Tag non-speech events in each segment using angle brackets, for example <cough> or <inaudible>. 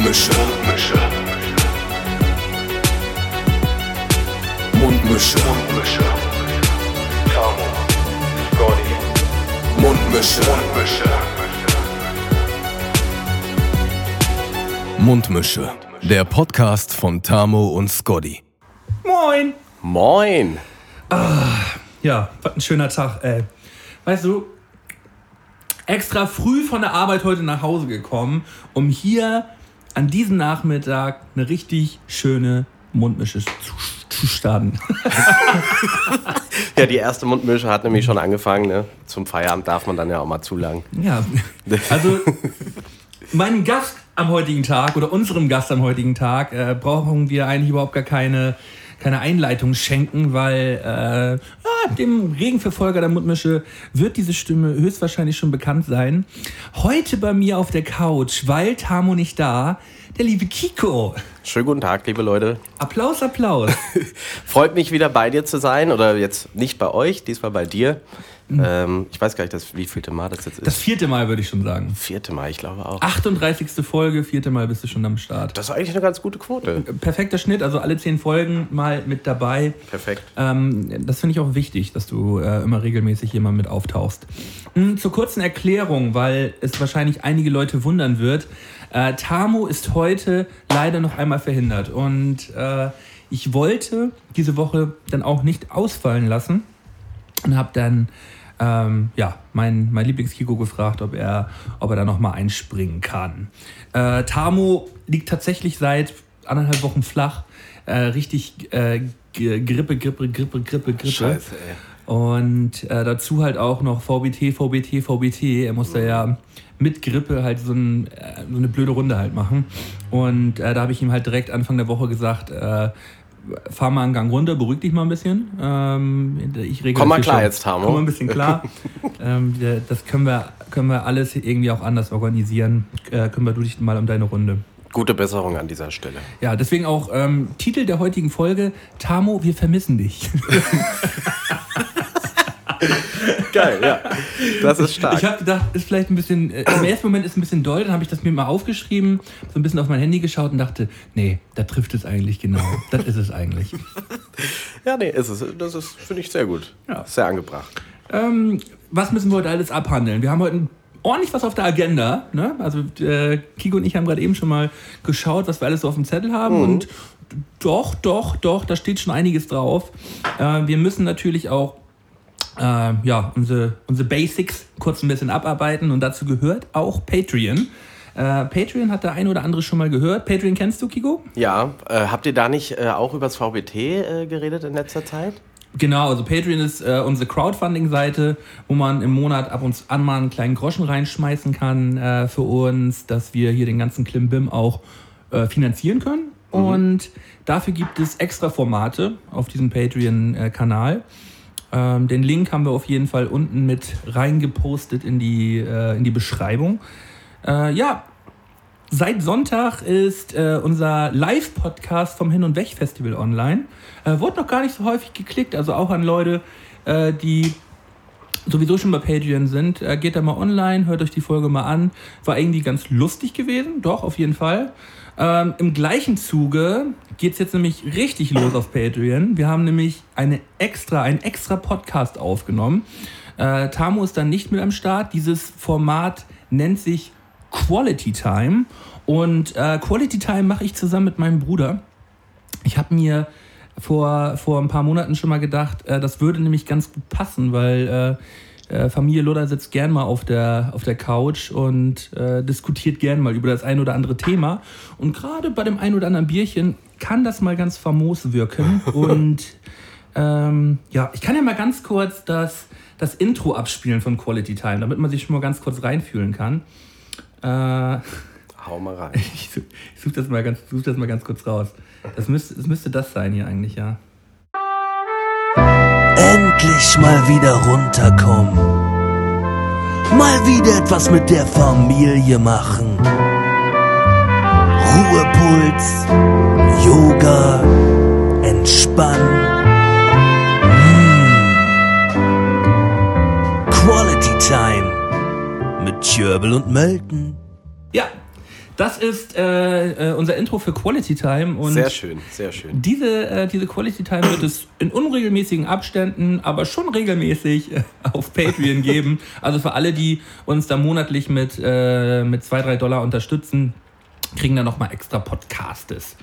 Mundmische. Mundmische. Mundmische. Tamo. Scotty. Mundmische. Mundmische. Mundmische. Der Podcast von Tamo und Scotty. Moin! Moin! Ja, was ein schöner Tag, ey. Weißt du, extra früh von der Arbeit heute nach Hause gekommen, um hier an diesem Nachmittag eine richtig schöne Mundmische zu, zu starten. <laughs> Ja, die erste Mundmische hat nämlich schon angefangen. Ne? Zum Feierabend darf man dann ja auch mal zu lang. Ja, also meinem Gast am heutigen Tag oder unserem Gast am heutigen Tag äh, brauchen wir eigentlich überhaupt gar keine, keine Einleitung schenken, weil äh, ja, dem Regenverfolger der Mundmische wird diese Stimme höchstwahrscheinlich schon bekannt sein. Heute bei mir auf der Couch, weil Tamo nicht da, der liebe Kiko. Schönen guten Tag, liebe Leute. Applaus, Applaus. <laughs> Freut mich wieder bei dir zu sein. Oder jetzt nicht bei euch, diesmal bei dir. Ähm, ich weiß gar nicht, das, wie vielte Mal das jetzt ist. Das vierte Mal würde ich schon sagen. vierte Mal, ich glaube auch. 38. Folge, vierte Mal bist du schon am Start. Das ist eigentlich eine ganz gute Quote. Perfekter Schnitt, also alle zehn Folgen mal mit dabei. Perfekt. Ähm, das finde ich auch wichtig, dass du äh, immer regelmäßig mal mit auftauchst. Hm, zur kurzen Erklärung, weil es wahrscheinlich einige Leute wundern wird. Äh, Tamo ist heute leider noch einmal verhindert und äh, ich wollte diese Woche dann auch nicht ausfallen lassen und habe dann ähm, ja, mein, mein Lieblingskiko gefragt, ob er, ob er da nochmal einspringen kann. Äh, Tamo liegt tatsächlich seit anderthalb Wochen flach. Äh, richtig äh, Grippe, Grippe, Grippe, Grippe, Grippe. Scheiße, ey. Und äh, dazu halt auch noch VBT, VBT, VBT. Er musste ja mit Grippe halt so, ein, äh, so eine blöde Runde halt machen. Und äh, da habe ich ihm halt direkt Anfang der Woche gesagt, äh, fahr mal einen Gang runter, beruhig dich mal ein bisschen. Ähm, ich regel Komm mal klar schon. jetzt, Tamo. Komm mal ein bisschen klar. <laughs> ähm, das können wir, können wir alles irgendwie auch anders organisieren. Äh, kümmere du dich mal um deine Runde. Gute Besserung an dieser Stelle. Ja, deswegen auch ähm, Titel der heutigen Folge, Tamo, wir vermissen dich. <laughs> <laughs> Geil, ja. Das ist stark. Ich habe gedacht, ist vielleicht ein bisschen, äh, im ersten Moment ist ein bisschen doll, dann habe ich das mir mal aufgeschrieben, so ein bisschen auf mein Handy geschaut und dachte, nee, da trifft es eigentlich genau. Das ist es eigentlich. <laughs> ja, nee, ist es. Das ist, finde ich, sehr gut. Ja. Sehr angebracht. Ähm, was müssen wir heute alles abhandeln? Wir haben heute ordentlich was auf der Agenda. Ne? Also äh, Kiko und ich haben gerade eben schon mal geschaut, was wir alles so auf dem Zettel haben und doch, doch, doch, da steht schon einiges drauf. Äh, wir müssen natürlich auch äh, ja, unsere, unsere Basics kurz ein bisschen abarbeiten und dazu gehört auch Patreon. Äh, Patreon hat der ein oder andere schon mal gehört. Patreon kennst du, Kiko? Ja, äh, habt ihr da nicht äh, auch über das VBT äh, geredet in letzter Zeit? Genau, also Patreon ist äh, unsere Crowdfunding-Seite, wo man im Monat ab und an mal einen kleinen Groschen reinschmeißen kann äh, für uns, dass wir hier den ganzen Klimbim auch finanzieren können. Und dafür gibt es extra Formate auf diesem Patreon-Kanal. Ähm, den Link haben wir auf jeden Fall unten mit reingepostet in die, äh, in die Beschreibung. Äh, ja, Seit Sonntag ist äh, unser Live-Podcast vom Hin- und Weg-Festival online. Äh, wurde noch gar nicht so häufig geklickt, also auch an Leute, äh, die sowieso schon bei Patreon sind. Äh, geht da mal online, hört euch die Folge mal an. War irgendwie ganz lustig gewesen, doch, auf jeden Fall. Ähm, Im gleichen Zuge geht's jetzt nämlich richtig los auf Patreon. Wir haben nämlich eine extra, einen extra Podcast aufgenommen. Äh, Tamu ist dann nicht mit am Start. Dieses Format nennt sich Quality Time. Und äh, Quality Time mache ich zusammen mit meinem Bruder. Ich habe mir vor, vor ein paar Monaten schon mal gedacht, äh, das würde nämlich ganz gut passen, weil äh, äh, Familie Loder sitzt gern mal auf der, auf der Couch und äh, diskutiert gern mal über das ein oder andere Thema. Und gerade bei dem ein oder anderen Bierchen kann das mal ganz famos wirken. <laughs> Und ähm, ja, ich kann ja mal ganz kurz das, das Intro abspielen von Quality Time, damit man sich schon mal ganz kurz reinfühlen kann. Äh, Hau mal <laughs> rein. ich suche such das, mal ganz- such das mal ganz kurz raus. Das müsste, das müsste das sein hier eigentlich, ja. Endlich mal wieder runterkommen. Mal wieder etwas mit der Familie machen. Ruhepuls, Yoga, Entspannen. Mm. Quality Time mit Tjöbel und Melton. Ja, das ist äh, äh, unser Intro für Quality Time. Und Sehr schön, sehr schön. Diese, äh, diese Quality Time wird es in unregelmäßigen Abständen, aber schon regelmäßig äh, auf Patreon <laughs> geben. Also für alle, die uns da monatlich mit, äh, mit 2, 3 Dollar unterstützen, kriegen dann nochmal extra Podcastes.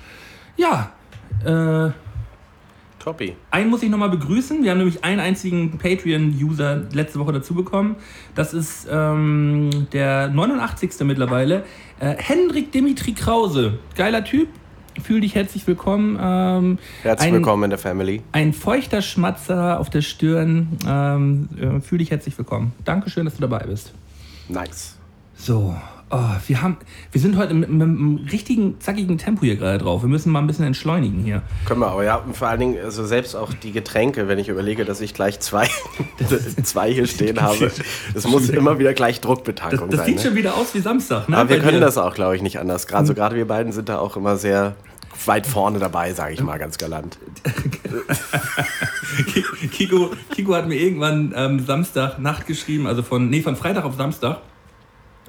Ja, äh, Toppi. einen muss ich nochmal begrüßen. Wir haben nämlich einen einzigen Patreon-User letzte Woche dazu bekommen. Das ist ähm, der 89. mittlerweile. Äh, Hendrik Dimitri Krause. Geiler Typ. Fühl dich herzlich willkommen. Ähm, Herzlich ein, willkommen in der Family. Ein feuchter Schmatzer auf der Stirn. Ähm, äh, fühl dich herzlich willkommen. Dankeschön, dass du dabei bist. Nice. So, oh, wir, haben, wir sind heute mit, mit einem richtigen, zackigen Tempo hier gerade drauf. Wir müssen mal ein bisschen entschleunigen hier. Können wir aber, ja. Und vor allen Dingen, also selbst auch die Getränke, wenn ich überlege, dass ich gleich zwei, <laughs> <laughs> zwei hier stehen habe. Das muss <laughs> immer wieder gleich Das, Druckbetankung das sein. sieht ne? schon wieder aus wie Samstag, ne? Aber wir Bei können dir. das auch, glaube ich, nicht anders. Gerade so gerade wir beiden sind da auch immer sehr weit vorne dabei, sage ich mal ganz galant. Kiko, Kiko hat mir irgendwann ähm, Samstag Nacht geschrieben, also von, nee, von Freitag auf Samstag.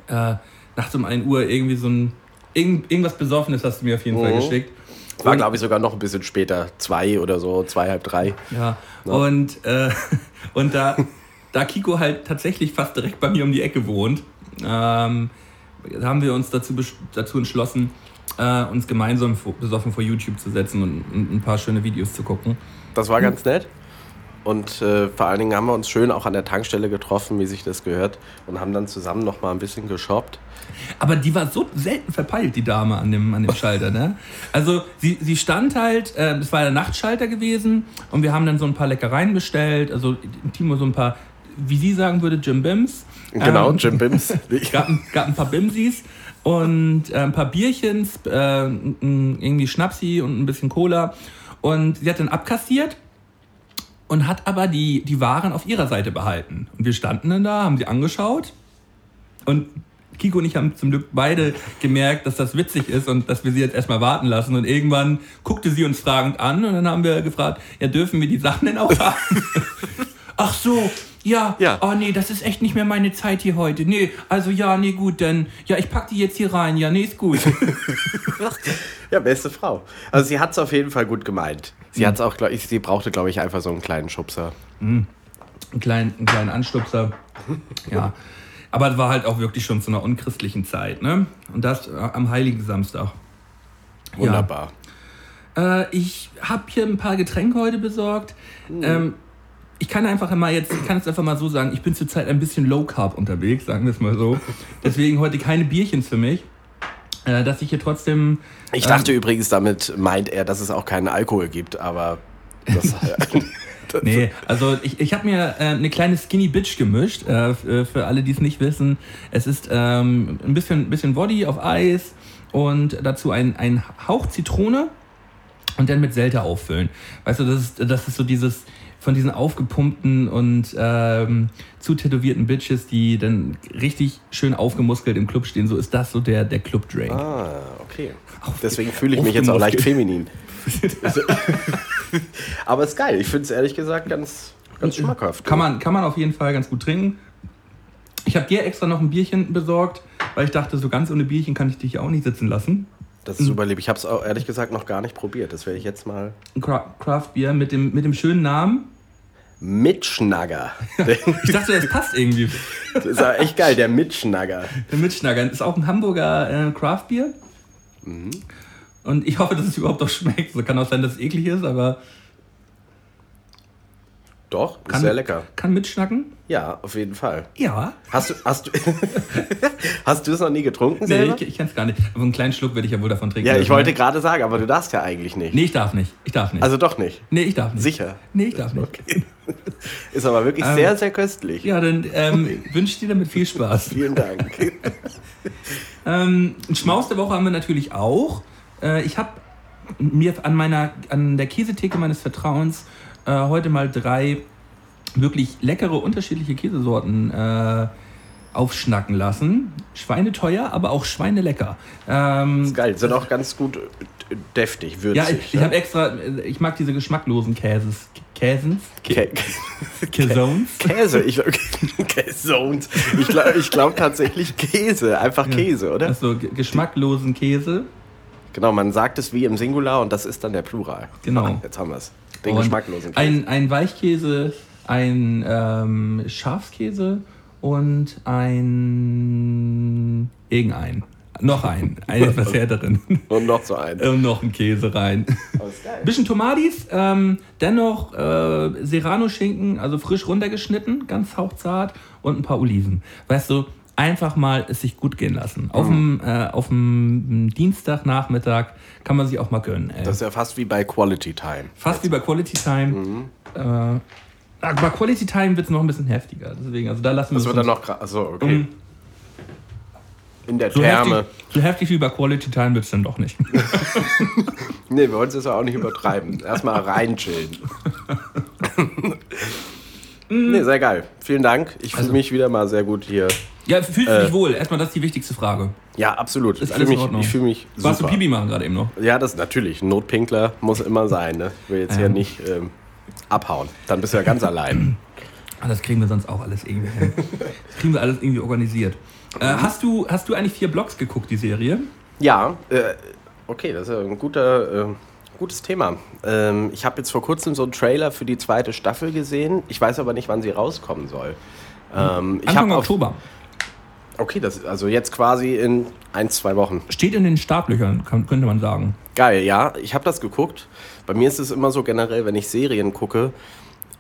Äh, nachts um 1 Uhr irgendwie so ein, irgend, irgendwas Besoffenes hast du mir auf jeden Fall Mhm. geschickt. War, glaube ich, sogar noch ein bisschen später. Zwei oder so, zwei, halb drei. Ja, und, äh, <laughs> und da, da Kiko halt tatsächlich fast direkt bei mir um die Ecke wohnt, ähm, haben wir uns dazu, dazu entschlossen, äh, uns gemeinsam besoffen vor YouTube zu setzen und, und ein paar schöne Videos zu gucken. Das war ganz nett. Und äh, vor allen Dingen haben wir uns schön auch an der Tankstelle getroffen, wie sich das gehört. Und haben dann zusammen noch mal ein bisschen geshoppt. Aber die war so selten verpeilt, die Dame an dem, an dem Schalter, ne? Also sie, sie stand halt, äh, es war der Nachtschalter gewesen und wir haben dann so ein paar Leckereien bestellt, also Timo so ein paar, wie sie sagen würde, Jim Bims. Genau, Ähm, Jim Bims. <laughs> gab, gab ein paar Bimsis und äh, ein paar Bierchens, äh, irgendwie Schnapsi und ein bisschen Cola. Und sie hat dann abkassiert und hat aber die, die Waren auf ihrer Seite behalten. Und wir standen dann da, haben sie angeschaut und Kiko und ich haben zum Glück beide gemerkt, dass das witzig ist und dass wir sie jetzt erstmal warten lassen. Und irgendwann guckte sie uns fragend an und dann haben wir gefragt, ja, dürfen wir die Sachen denn auch haben? <laughs> Ach so, ja, Ja. oh nee, das ist echt nicht mehr meine Zeit hier heute. Nee, also ja, nee, gut, dann, ja, ich pack die jetzt hier rein. Ja, nee, ist gut. <laughs> Ja, beste Frau. Also sie hat es auf jeden Fall gut gemeint. Sie hat's auch, glaub ich, sie brauchte, glaube ich, einfach so einen kleinen Schubser. einen kleinen, einen kleinen Anstupser. <laughs> Ja. Aber es war halt auch wirklich schon zu einer unchristlichen Zeit, ne? Und das äh, am Heiligen Samstag. Wunderbar. Äh, ich habe hier ein paar Getränke heute besorgt. Ähm, ich kann einfach mal jetzt, ich kann es einfach mal so sagen, ich bin zurzeit ein bisschen low carb unterwegs, sagen wir es mal so. Deswegen heute keine Bierchens für mich. Äh, dass ich hier trotzdem. Ich dachte übrigens, damit meint er, dass es auch keinen Alkohol gibt, aber das, <laughs> Nee, also ich, ich habe mir äh, eine kleine Skinny Bitch gemischt, äh, für, für alle, die es nicht wissen. Es ist ähm, ein bisschen, bisschen Body auf Eis und dazu ein, ein Hauch Zitrone und dann mit Selter auffüllen. Weißt du, das ist, das ist so dieses von diesen aufgepumpten und ähm, zu tätowierten Bitches, die dann richtig schön aufgemuskelt im Club stehen. So ist das so der, der Club-Drink. Ah, okay. Deswegen fühle ich mich jetzt auch leicht feminin. <laughs> Aber ist geil. Ich finde es ehrlich gesagt ganz, ganz schmackhaft. Kann man, kann man auf jeden Fall ganz gut trinken. Ich habe dir extra noch ein Bierchen besorgt, weil ich dachte, so ganz ohne Bierchen kann ich dich ja auch nicht sitzen lassen. Das ist super lieb. Ich habe es auch ehrlich gesagt noch gar nicht probiert. Das werde ich jetzt mal Craft Beer mit dem, mit dem schönen Namen. Mitschnagger. <laughs> Ich dachte, das passt irgendwie. Das ist aber echt geil, der Mitschnagger. Der Mitschnaggern ist auch ein Hamburger äh, Craft Beer. Und ich hoffe, dass es überhaupt auch schmeckt. So kann auch sein, dass es eklig ist, aber Doch, ist kann, sehr lecker. kann mitschnacken. Ja, auf jeden Fall. Ja. Hast du, hast du, <laughs> hast du es noch nie getrunken Nee, selber? ich, ich kenne es gar nicht. Aber einen kleinen Schluck werde ich ja wohl davon trinken. ja, ich wollte ne? gerade sagen, aber du darfst ja eigentlich nicht. Nee, ich darf nicht. Ich darf nicht. Also doch nicht. nee, ich darf nicht. Sicher. Nee, ich darf nicht. <laughs> Ist aber wirklich Ähm, sehr, sehr köstlich. Ja, dann ähm, wünsche ich dir damit viel Spaß. <laughs> Vielen Dank. Ähm, Schmaus der Woche haben wir natürlich auch. Äh, ich habe mir an meiner an der Käsetheke meines Vertrauens äh, heute mal drei wirklich leckere unterschiedliche Käsesorten äh, aufschnacken lassen. Schweineteuer, aber auch schweinelecker. Ähm, Ist geil. Sind auch ganz gut äh, deftig, würzig. ja, ich, ich ne? habe extra, äh, ich mag diese geschmacklosen Käses, Käsens, Kä Käsons. Käse. Ich, Käsons. Ich glaube ich glaub tatsächlich Käse. Einfach Käse, oder? Also ge- geschmacklosen Käse. Genau, man sagt es wie im Singular und das ist dann der Plural. Genau. Ah, Jetzt haben wir es. Den Und geschmacklosen Käse. Ein, ein Weichkäse, ein ähm, Schafskäse und ein irgendein. Noch ein. Ein etwas <laughs> härteren. und noch so ein. und noch ein Käse rein. Geil. Bisschen Tomatis, ähm, dennoch äh, Serrano-Schinken, also frisch runtergeschnitten, ganz hauchzart und ein paar Oliven. Weißt du, einfach mal es sich gut gehen lassen. Auf dem äh, auf dem Dienstagnachmittag kann man sich auch mal gönnen. Ey. Das ist ja fast wie bei Quality Time. Fast wie bei Quality Time. Mhm. Äh, bei Quality Time wird es noch ein bisschen heftiger. Deswegen, also da lassen wir Das wird dann noch. Achso, okay. Mhm. In der so Therme. heftig, so heftig wie bei Quality Time wird es dann doch nicht. <laughs> Nee, wir wollen es jetzt auch nicht übertreiben. Erstmal reinchillen. <laughs> nee, sehr geil. Vielen Dank. Ich fühle Also- mich wieder mal sehr gut hier. Ja, fühlst du Äh. dich wohl? Erstmal, das ist die wichtigste Frage. Ja, absolut. Ist ich alles fühle in mich, Ordnung? ich fühl mich Warst du super. Pipi machen gerade eben noch? Ja, das ist natürlich. Notpinkler muss immer sein. Ne? Ich will jetzt hier Ähm. nicht ähm, abhauen. Dann bist du ja ganz allein. Ah, das kriegen wir sonst auch alles irgendwie hin. Das kriegen wir alles irgendwie organisiert. Äh, hast, du, hast du eigentlich vier Blogs geguckt, die Serie? Ja, äh, okay, das ist ja ein guter, äh, gutes Thema. Ähm, ich habe jetzt vor kurzem so einen Trailer für die zweite Staffel gesehen. Ich weiß aber nicht, wann sie rauskommen soll. Ähm, ich Anfang hab auf- Oktober. Okay, das ist also jetzt quasi in ein, zwei Wochen. Steht in den Startlöchern, kann, könnte man sagen. Geil, ja, ich habe das geguckt. Bei mir ist es immer so generell, wenn ich Serien gucke,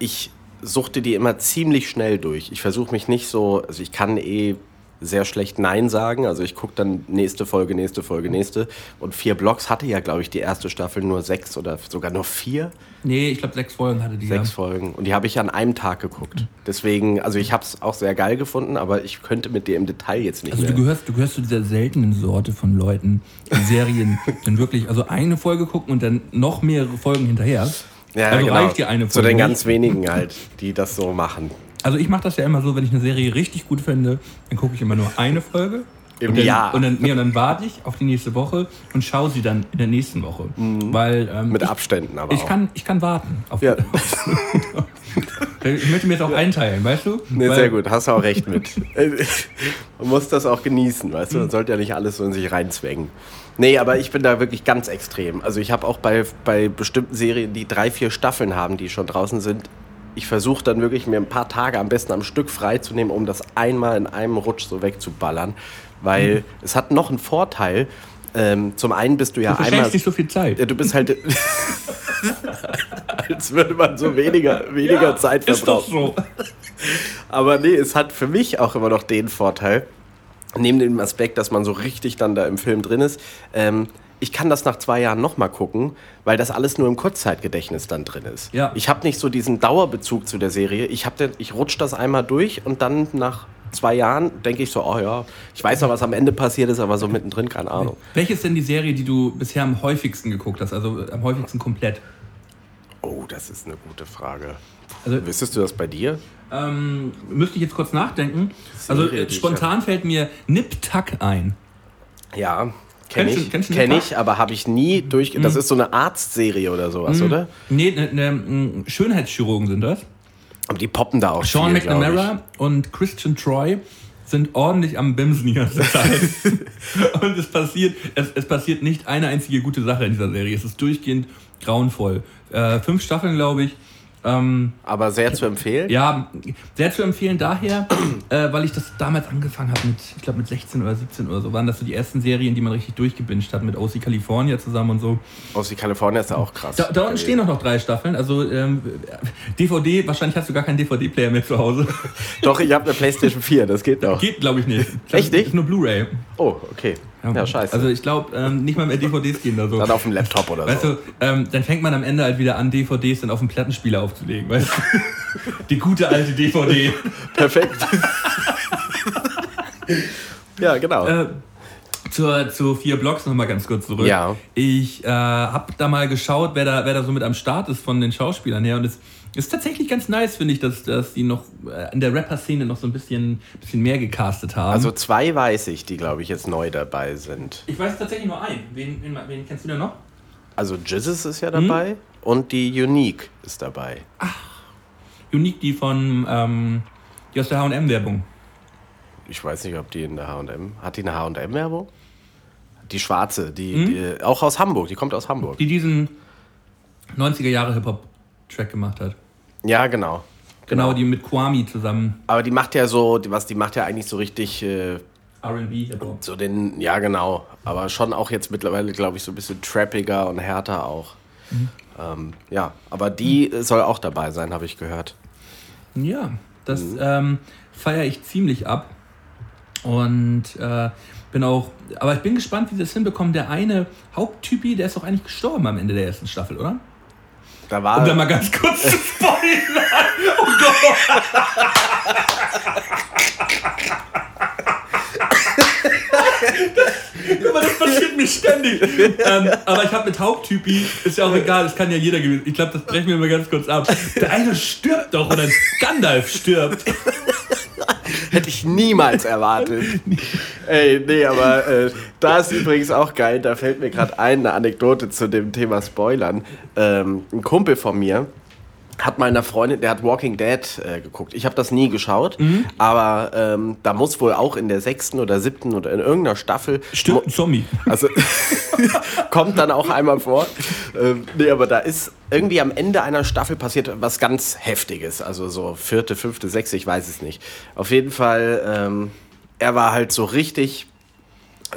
ich suchte die immer ziemlich schnell durch. Ich versuche mich nicht so, also ich kann eh sehr schlecht Nein sagen. Also ich gucke dann nächste Folge, nächste Folge, nächste. Und vier Blocks hatte ja, glaube ich, die erste Staffel nur sechs oder sogar nur vier, Nee, ich glaube, sechs Folgen hatte die. sechs ja. Folgen. Und die habe ich an einem Tag geguckt. Deswegen, also ich habe es auch sehr geil gefunden, aber ich könnte mit dir im Detail jetzt nicht Also du mehr. gehörst, du gehörst zu dieser seltenen Sorte von Leuten, die Serien <laughs> dann wirklich, also eine Folge gucken und dann noch mehrere Folgen hinterher. Ja, also genau. reicht dir eine Zu Folge den nicht. ganz wenigen halt, die das so machen. Also ich mache das ja immer so, wenn ich eine Serie richtig gut finde, dann gucke ich immer nur eine Folge. Im und dann, Jahr. Und dann, nee, und dann warte ich auf die nächste Woche und schaue sie dann in der nächsten Woche. Weil ähm, Mhm. Mit Abständen aber ich, auch. kann, ich kann warten. Auf Ja. Ich möchte mir jetzt auch einteilen, weißt du? Nee, Weil- sehr gut, hast du auch recht mit. <laughs> Man muss das auch genießen, weißt du? Man sollte ja nicht alles so in sich reinzwängen. Nee, aber ich bin da wirklich ganz extrem. Also ich habe auch bei, bei bestimmten Serien, die drei, vier Staffeln haben, die schon draußen sind, ich versuche dann wirklich mir ein paar Tage am besten am Stück freizunehmen, um das einmal in einem Rutsch so wegzuballern. Weil es hat noch einen Vorteil. Ähm, zum einen bist du ja Du einmal... nicht so viel Zeit. Ja, du bist halt... <laughs> als würde man so weniger, weniger Zeit Ist doch verbrauchen. so. Aber nee, es hat für mich auch immer noch den Vorteil, neben dem Aspekt, dass man so richtig dann da im Film drin ist, ähm, ich kann das nach zwei Jahren nochmal gucken, weil das alles nur im Kurzzeitgedächtnis dann drin ist. Ja. Ich habe nicht so diesen Dauerbezug zu der Serie. Ich, hab den, ich rutsch das einmal durch und dann nach zwei Jahren denke ich so, oh ja, ich weiß noch, was am Ende passiert ist, aber so mittendrin, keine Ahnung. Welche ist denn die Serie, die du bisher am häufigsten geguckt hast? Also am häufigsten komplett? Oh, das ist eine gute Frage. Also Wissest du das bei dir? ähm, müsste ich jetzt kurz nachdenken. Also Serie, äh, ich spontan fällt mir Nip Tuck ein. Ja, kenne ich. kennst Kenn ich, aber habe ich nie durch. Das ist so eine Arztserie oder sowas, oder? Nee, ne, ne, m, Schönheitschirurgen sind das. Aber die poppen da auch Sean viel, McNamara und Christian Troy sind ordentlich am Bimsen die ganze <laughs> <laughs> Zeit. und es passiert, es, es passiert nicht eine einzige gute Sache in dieser Serie. Es ist durchgehend grauenvoll. Äh, fünf Staffeln, glaube ich. Ähm. Aber sehr zu empfehlen. ja, sehr zu empfehlen daher, <clears throat> äh, weil ich das damals angefangen habe mit, ich glaube mit 16 oder 17 oder so, waren das so die ersten Serien, die man richtig durchgebinged hat mit OC California zusammen und so. Die Kalifornien ist ja auch krass. Da, da unten stehen auch noch drei Staffeln, also ähm, DVD, wahrscheinlich hast du gar keinen DVD-Player mehr zu Hause. Doch, ich habe eine Playstation 4, das geht noch. Geht, glaube ich, nicht. Glaub, Echt nicht? Ist nur Blu-ray. Oh, okay. Ja, scheiße. Also ich glaube, ähm, nicht mal mehr DVDs gehen da so. dann auf dem Laptop oder Weißt so. du, ähm, dann fängt man am Ende halt wieder an, DVDs dann auf dem Plattenspieler aufzulegen, weißt du? Die gute alte DVD. <laughs> Perfekt. ja, genau. Äh, zur, zu vier Blocks nochmal ganz kurz zurück. Ja. Ich äh, habe da mal geschaut, wer da, wer da so mit am Start ist von den Schauspielern her. Und es ist tatsächlich ganz nice, finde ich, dass, dass die noch äh, in der Rapper-Szene noch so ein bisschen, bisschen mehr gecastet haben. also zwei weiß ich, die, glaube ich, jetzt neu dabei sind. ich weiß tatsächlich nur einen. Wen, wen, wen kennst du denn noch? Also Jizzes ist ja dabei und die Unique ist dabei. Unique, die von, ähm, die aus der H&M-Werbung. Ich weiß nicht, ob die in der H&M... Hat die eine H&M-Werbung? Die schwarze, die, die auch aus Hamburg, die kommt aus Hamburg. Die diesen 90er Jahre Hip-Hop-Track gemacht hat. Ja, genau. Genau, die mit Kwame zusammen Aber die macht ja so, die- was die macht ja eigentlich so richtig äh, R&B so den, ja genau, aber schon auch jetzt mittlerweile, glaube ich, so ein bisschen trappiger und härter auch. Ähm, ja, aber die soll auch dabei sein, habe ich gehört. Ja, das Mhm. ähm, feiere ich ziemlich ab. Und äh, bin auch, aber ich bin gespannt, wie sie das hinbekommen. Der eine Haupttypi, der ist doch eigentlich gestorben am Ende der ersten Staffel, oder? Da war Um da mal ganz kurz zu <laughs> spoilern. Oh Gott. <laughs> Mal, das passiert mir ständig. ähm, aber ich habe mit Haupttypi, ist ja auch egal, das kann ja jeder gewesen. Ich glaube, das brechen wir mal ganz kurz ab. Der eine stirbt doch oder Gandalf stirbt. Hätte ich niemals erwartet. Ey, nee, aber äh, da ist übrigens auch geil, da fällt mir gerade ein, eine Anekdote zu dem Thema Spoilern. Ähm, ein Kumpel von mir hat meiner Freundin, der hat Walking Dead äh, geguckt. Ich habe das nie geschaut, aber ähm, da muss wohl auch in der sechsten oder siebten oder in irgendeiner Staffel Stirbt ein Zombie. also <laughs> kommt dann auch einmal vor. Ähm, nee, aber da ist irgendwie am Ende einer Staffel passiert was ganz Heftiges. Also so vierte, fünfte, sechste, ich weiß es nicht. Auf jeden Fall, ähm, er war halt so richtig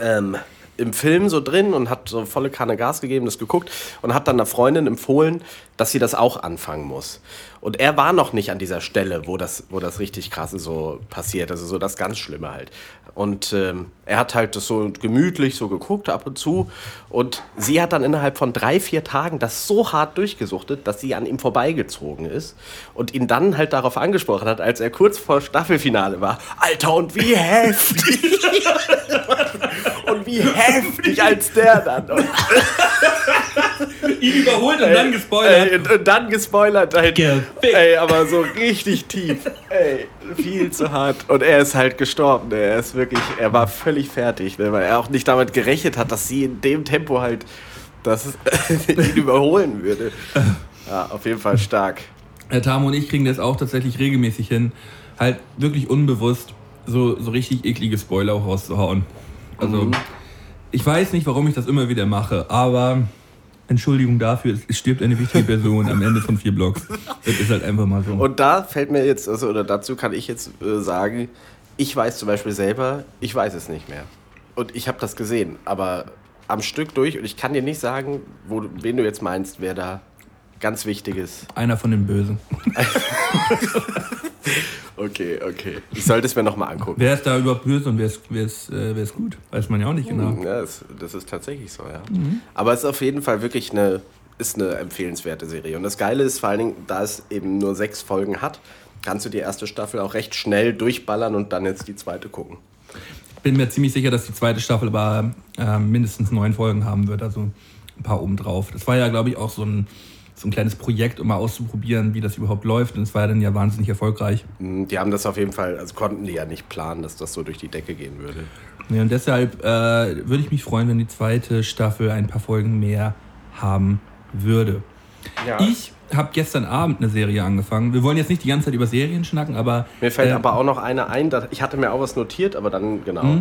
ähm, im Film so drin und hat so volle Kanne Gas gegeben, das geguckt und hat dann einer Freundin empfohlen, dass sie das auch anfangen muss. Und er war noch nicht an dieser Stelle, wo das, wo das richtig krasse so passiert, also so das ganz Schlimme halt. Und ähm, er hat halt das so gemütlich so geguckt ab und zu und sie hat dann innerhalb von drei, vier Tagen das so hart durchgesuchtet, dass sie an ihm vorbeigezogen ist und ihn dann halt darauf angesprochen hat, als er kurz vor Staffelfinale war. Alter, und wie <laughs> heftig! Und wie heftig als der dann. <laughs> Und, Ihn überholt und dann gespoilert. Ey, und, und dann gespoilert. Halt, Gefickt. ey, aber so richtig tief. Ey, viel zu hart. Und er ist halt gestorben. ne. Er ist wirklich, er war völlig fertig, ne, weil er auch nicht damit gerechnet hat, dass sie in dem Tempo halt das <laughs> ihn überholen würde. Ja, auf jeden Fall stark. Herr Tamo und ich kriegen das auch tatsächlich regelmäßig hin, halt wirklich unbewusst so, so richtig eklige Spoiler auch rauszuhauen. Also, ich weiß nicht, warum ich das immer wieder mache, aber Entschuldigung dafür, es, stirbt eine wichtige Person am Ende von vier Blocks. Das ist halt einfach mal so. Und da fällt mir jetzt, also, oder dazu kann ich jetzt äh, sagen, ich weiß zum Beispiel selber, ich weiß es nicht mehr. Und ich habe das gesehen, aber am Stück durch und ich kann dir nicht sagen, wo, wen du jetzt meinst, wer da ganz wichtig ist. Einer von den Bösen. <laughs> Okay, okay. Ich sollte es mir nochmal angucken. Wer ist da überhaupt böse und wer ist, wer ist, äh, wer ist gut? Weiß man ja auch nicht genau. Ja, das, das ist tatsächlich so, ja. Aber es ist auf jeden Fall wirklich eine, ist eine empfehlenswerte Serie. Und das Geile ist vor allen Dingen, da es eben nur sechs Folgen hat, kannst du die erste Staffel auch recht schnell durchballern und dann jetzt die zweite gucken. bin mir ziemlich sicher, dass die zweite Staffel aber äh, mindestens neun Folgen haben wird, also ein paar obendrauf. Das war ja, glaube ich, auch so ein, so ein kleines Projekt, um mal auszuprobieren, wie das überhaupt läuft. Und es war ja dann ja wahnsinnig erfolgreich. Mm, Die haben das auf jeden Fall, also konnten die ja nicht planen, dass das so durch die Decke gehen würde. Ja, und deshalb äh, würde ich mich freuen, wenn die zweite Staffel ein paar Folgen mehr haben würde. Ja. Ich habe gestern Abend eine Serie angefangen. Wir wollen jetzt nicht die ganze Zeit über Serien schnacken, aber Mir fällt äh, aber auch noch eine ein, ich hatte mir auch was notiert, aber dann, genau.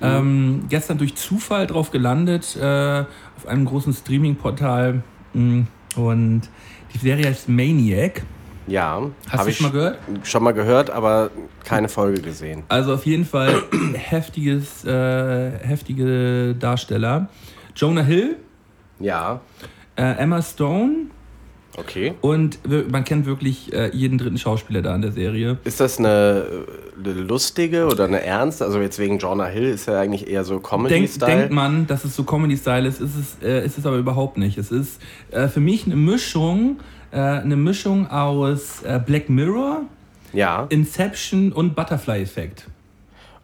ähm, gestern durch Zufall drauf gelandet äh, auf einem großen Streaming-Portal mh, und die Serie heißt Maniac. Ja, Hast du ich schon mal gehört? Schon mal gehört, aber keine Folge gesehen. Also auf jeden Fall <clears throat> heftiges, äh, heftige Darsteller. Jonah Hill, Ja, äh, Emma Stone okay. und man kennt wirklich äh, jeden dritten Schauspieler da in der Serie. Ist das eine, eine lustige oder eine ernste? Also jetzt wegen Jonah Hill ist ja eigentlich eher so Denk, Comedy-Style. denkt man, dass es so Comedy-Style ist, ist es, äh, ist es aber überhaupt nicht. Es ist äh, für mich eine Mischung, äh, eine Mischung aus äh, Black Mirror, Ja, Inception und Butterfly-Effekt.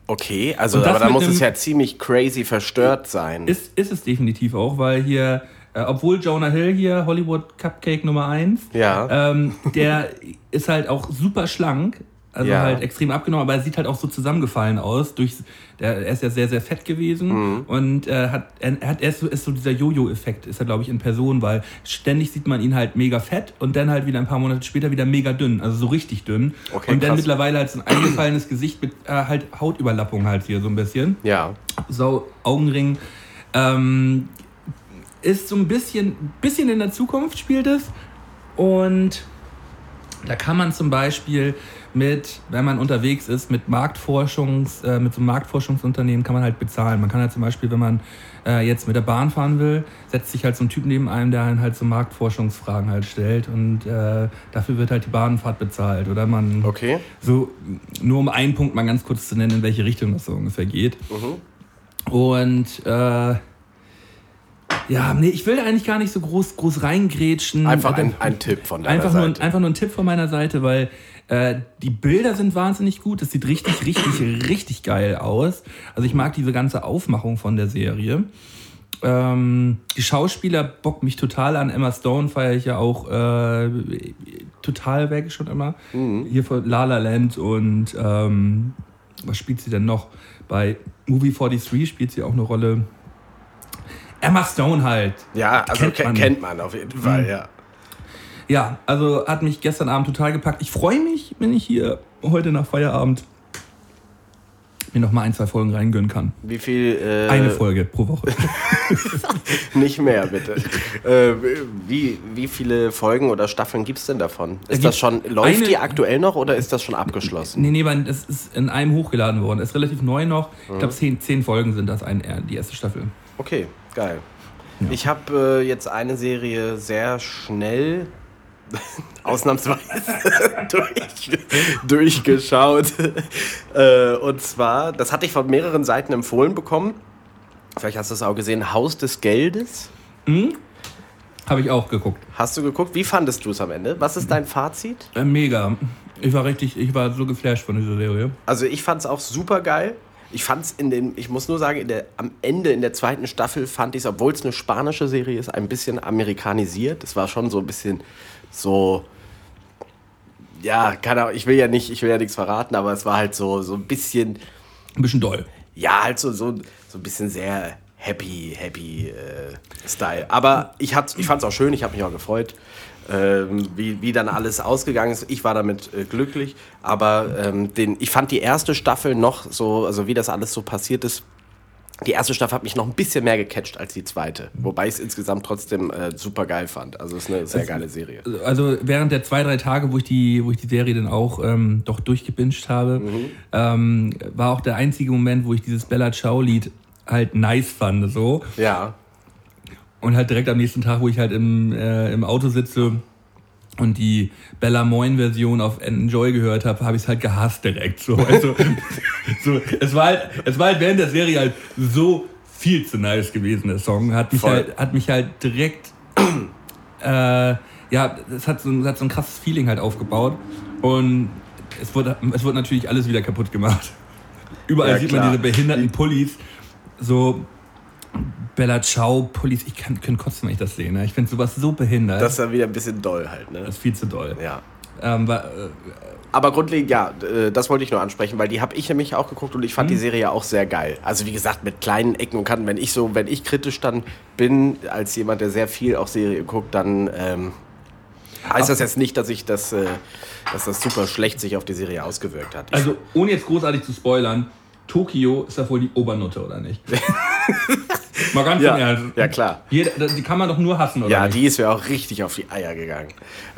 okay. Also aber da muss es ja ziemlich crazy verstört sein. Ist, ist es definitiv auch, weil hier, äh, obwohl Jonah Hill hier Hollywood Cupcake Nummer 1, Ja. ähm, der ist halt auch super schlank, Also Ja. halt extrem abgenommen, aber er sieht halt auch so zusammengefallen aus. Durch, der, er ist ja sehr, sehr fett gewesen Mhm. und äh, hat, er, hat, er ist, so, ist so dieser Jojo-Effekt, ist er, glaube ich, in Person, weil ständig sieht man ihn halt mega fett und dann halt wieder ein paar Monate später wieder mega dünn, also so richtig dünn. Okay, und dann krass. mittlerweile halt so ein eingefallenes Gesicht mit äh, halt Hautüberlappung halt hier so ein bisschen Ja. so Augenring. Ähm, ist so ein bisschen, bisschen in der Zukunft spielt es. Und da kann man zum Beispiel mit, wenn man unterwegs ist, mit Marktforschungs, äh, mit so einem Marktforschungsunternehmen kann man halt bezahlen. Man kann halt zum Beispiel, wenn man äh, jetzt mit der Bahn fahren will, setzt sich halt so ein Typ neben einem, der einen halt so Marktforschungsfragen halt stellt und äh, dafür wird halt die Bahnfahrt bezahlt. Oder man Okay. so, nur um einen Punkt mal ganz kurz zu nennen, in welche Richtung das so ungefähr geht. Und äh, ja, nee, ich will da eigentlich gar nicht so groß, groß reingrätschen. Einfach Äh, ein, ein Tipp von deiner einfach, nur, Seite. einfach nur ein Tipp von meiner Seite, weil äh, die Bilder sind wahnsinnig gut. Es sieht richtig, richtig, <clears throat> richtig geil aus. Also ich mag diese ganze Aufmachung von der Serie. Ähm, die Schauspieler bocken mich total an. Emma Stone feiere ich ja auch äh, total weg schon immer. Hier von La La Land und ähm, was spielt sie denn noch? Bei Movie 43 spielt sie auch eine Rolle. Emma Stone halt. ja, also kennt man. man, kennt man auf jeden Fall, ja. Ja, also hat mich gestern Abend total gepackt. Ich freue mich, wenn ich hier heute nach Feierabend mir noch mal ein, zwei Folgen reingönnen kann. Wie viel? Äh, Eine Folge pro Woche. <laughs> <laughs> Nicht mehr, bitte. äh, wie, wie viele Folgen oder Staffeln gibt es denn davon? Ist das schon, läuft eine- die aktuell noch oder ist das schon abgeschlossen? nee, nee, weil es ist in einem hochgeladen worden. Ist relativ neu noch. Ich glaube, zehn, zehn Folgen sind das, ein, äh, die erste Staffel. Okay, geil. Ich habe äh, jetzt eine Serie sehr schnell, <laughs> ausnahmsweise, <laughs> durch, durchgeschaut. <laughs> äh, und zwar, das hatte ich von mehreren Seiten empfohlen bekommen. Vielleicht hast du es auch gesehen, Haus des Geldes. Habe ich auch geguckt. Hast du geguckt? Wie fandest du es am Ende? Was ist dein Fazit? Äh, mega. Ich war richtig, ich war so geflasht von dieser Serie. Also ich fand es auch super geil. Ich fand es in den, ich muss nur sagen, der, am Ende in der zweiten Staffel fand ich es, obwohl es eine spanische Serie ist, ein bisschen amerikanisiert. Es war schon so ein bisschen so, ja, keine Ahnung, ich will ja nicht, ich will ja nichts verraten, aber es war halt so, so ein bisschen, Ein bisschen doll. ja, halt so, so, so ein bisschen sehr happy, happy äh, Style. Aber ich, hat's- ich fand es auch schön, ich habe mich auch gefreut, ähm, wie, wie dann alles ausgegangen ist. Ich war damit äh, glücklich, aber ähm, den, ich fand die erste Staffel noch so, also wie das alles so passiert ist, die erste Staffel hat mich noch ein bisschen mehr gecatcht als die zweite. Wobei ich es insgesamt trotzdem äh, super geil fand. Also es ist eine sehr geile Serie. also während der zwei, drei Tage, wo ich die, wo ich die Serie dann auch ähm, doch durchgebinged habe, ähm, war auch der einzige Moment, wo ich dieses Bella Ciao-Lied halt nice fand. So. Ja. Und halt direkt am nächsten Tag, wo ich halt im, äh, im Auto sitze und die Bella Moin-Version auf Enjoy gehört habe, habe ich es halt gehasst direkt. So. Also, <laughs> so, es, war halt, es war halt während der Serie halt so viel zu nice gewesen, der Song. Hat mich, Voll. halt, hat mich halt direkt äh, ja, es hat, so, ein- es hat so ein krasses Feeling halt aufgebaut. Und es wurde, es wurde natürlich alles wieder kaputt gemacht. Überall Ja, sieht man diese behinderten Pullis. So Bella Ciao Pullis. Ich kann, kann kotzen, wenn ich das sehe. Ne? Ich finde sowas so behindert. Das ist dann wieder ein bisschen doll halt, ne? das ist viel zu doll. Ja. Ähm, war, äh, Aber grundlegend, ja, äh, das wollte ich nur ansprechen, weil die habe ich nämlich auch geguckt und ich fand die Serie auch sehr geil. Also wie gesagt, mit kleinen Ecken und Kanten. Wenn ich so, wenn ich kritisch dann bin, als jemand, der sehr viel auch Serie guckt, dann ähm, heißt das jetzt nicht, dass ich das, äh, dass das super schlecht sich auf die Serie ausgewirkt hat. Ich, also ohne jetzt großartig zu spoilern, Tokio ist ja wohl die Obernutte, oder nicht? <laughs> Mal ganz ja, Ernst. ja, klar. Jeder, die kann man doch nur hassen, oder Ja, nicht? die ist mir auch richtig auf die Eier gegangen.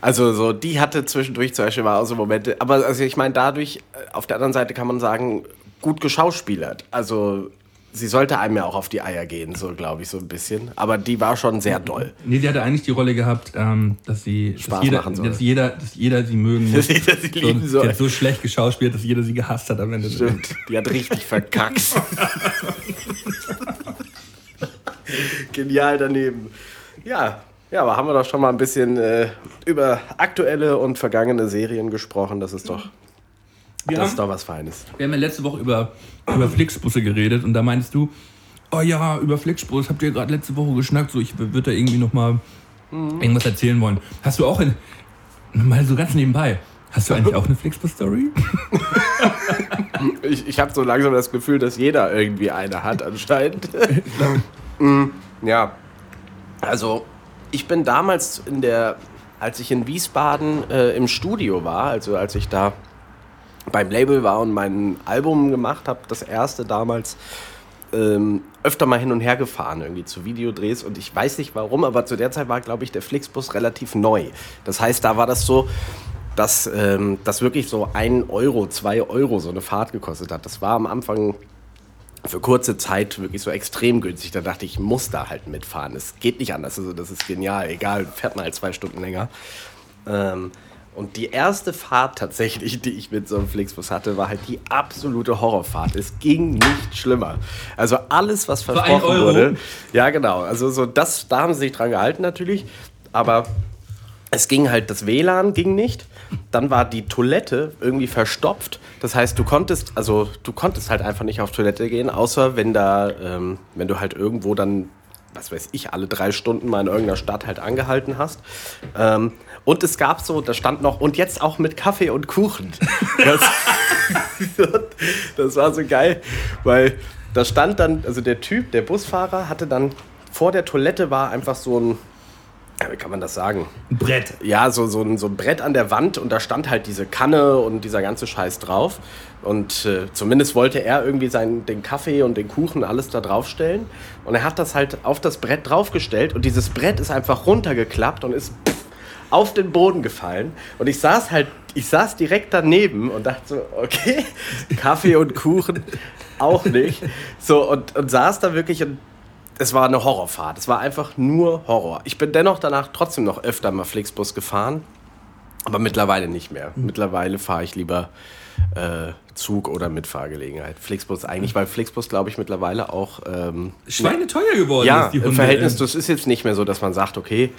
Also so, die hatte zwischendurch zum Beispiel mal auch so Momente. Aber also ich meine, dadurch, äh, auf der anderen Seite kann man sagen, gut geschauspielert. Also sie sollte einem ja auch auf die Eier gehen, so glaube ich so ein bisschen. Aber die war schon sehr doll. Nee, sie hatte eigentlich die Rolle gehabt, ähm, dass sie Spaß dass jeder, machen soll. dass jeder, dass jeder sie mögen muss. <laughs> Dass jeder sie lieben so, soll. Sie hat so schlecht geschauspielt, dass jeder sie gehasst hat am Ende. Stimmt, die hat richtig verkackt. <laughs> Genial daneben. Ja, ja, aber haben wir doch schon mal ein bisschen äh, über aktuelle und vergangene Serien gesprochen. Das ist doch, Wir, das ist haben, doch was Feines. wir haben ja letzte Woche über, über Flixbusse geredet und da meinst du, oh ja, über Flixbus habt ihr gerade letzte Woche geschnackt, so ich würde da irgendwie noch mal Mhm. irgendwas erzählen wollen. Hast du auch in, mal so ganz nebenbei, Hast du <laughs> eigentlich auch eine Flixbus-Story? Ich, ich habe so langsam das Gefühl, dass jeder irgendwie eine hat anscheinend. <laughs> Mm, ja, also ich bin damals in der, als ich in Wiesbaden äh, im Studio war, also als ich da beim Label war und mein Album gemacht habe, das erste damals, ähm, öfter mal hin und her gefahren irgendwie zu Videodrehs und ich weiß nicht warum, aber zu der Zeit war, glaube ich, der Flixbus relativ neu. Das heißt, da war das so, dass ähm, das wirklich so ein Euro, zwei Euro so eine Fahrt gekostet hat. Das war am Anfang für kurze Zeit wirklich so extrem günstig. Da dachte ich, ich muss da halt mitfahren. Es geht nicht anders. Also das ist genial. Egal, fährt mal halt zwei Stunden länger. Ähm, und die erste Fahrt tatsächlich, die ich mit so einem Flixbus hatte, war halt die absolute Horrorfahrt. Es ging nicht schlimmer. Also alles, was versprochen wurde. Ja, genau. Also so das, da haben sie sich dran gehalten natürlich. Aber es ging halt, das WLAN ging nicht. Dann war die Toilette irgendwie verstopft. Das heißt, du konntest, also du konntest halt einfach nicht auf Toilette gehen, außer wenn da, ähm, wenn du halt irgendwo dann, was weiß ich, alle drei Stunden mal in irgendeiner Stadt halt angehalten hast. Ähm, und es gab so, da stand noch, und jetzt auch mit Kaffee und Kuchen. <laughs> Das, das war so geil, weil da stand dann, also der Typ, der Busfahrer, hatte dann vor der Toilette war einfach so ein, wie kann man das sagen? Ein Brett. Ja, so, so, ein, so ein Brett an der Wand und da stand halt diese Kanne und dieser ganze Scheiß drauf. Und äh, zumindest wollte er irgendwie seinen, den Kaffee und den Kuchen alles da draufstellen. Und er hat das halt auf das Brett draufgestellt und dieses Brett ist einfach runtergeklappt und ist pff, auf den Boden gefallen. Und ich saß halt, ich saß direkt daneben und dachte so, okay, <laughs> Kaffee und Kuchen auch nicht. So, und, und saß da wirklich und es war eine Horrorfahrt. Es war einfach nur Horror. Ich bin dennoch danach trotzdem noch öfter mal Flixbus gefahren, aber mittlerweile nicht mehr. Mittlerweile fahre ich lieber äh, Zug oder mit Fahrgelegenheit. Flixbus eigentlich, weil Flixbus, glaube ich, mittlerweile auch. Ähm, Schweine teuer geworden ja, ist die im. Verhältnis, das ist jetzt nicht mehr so, dass man sagt, okay,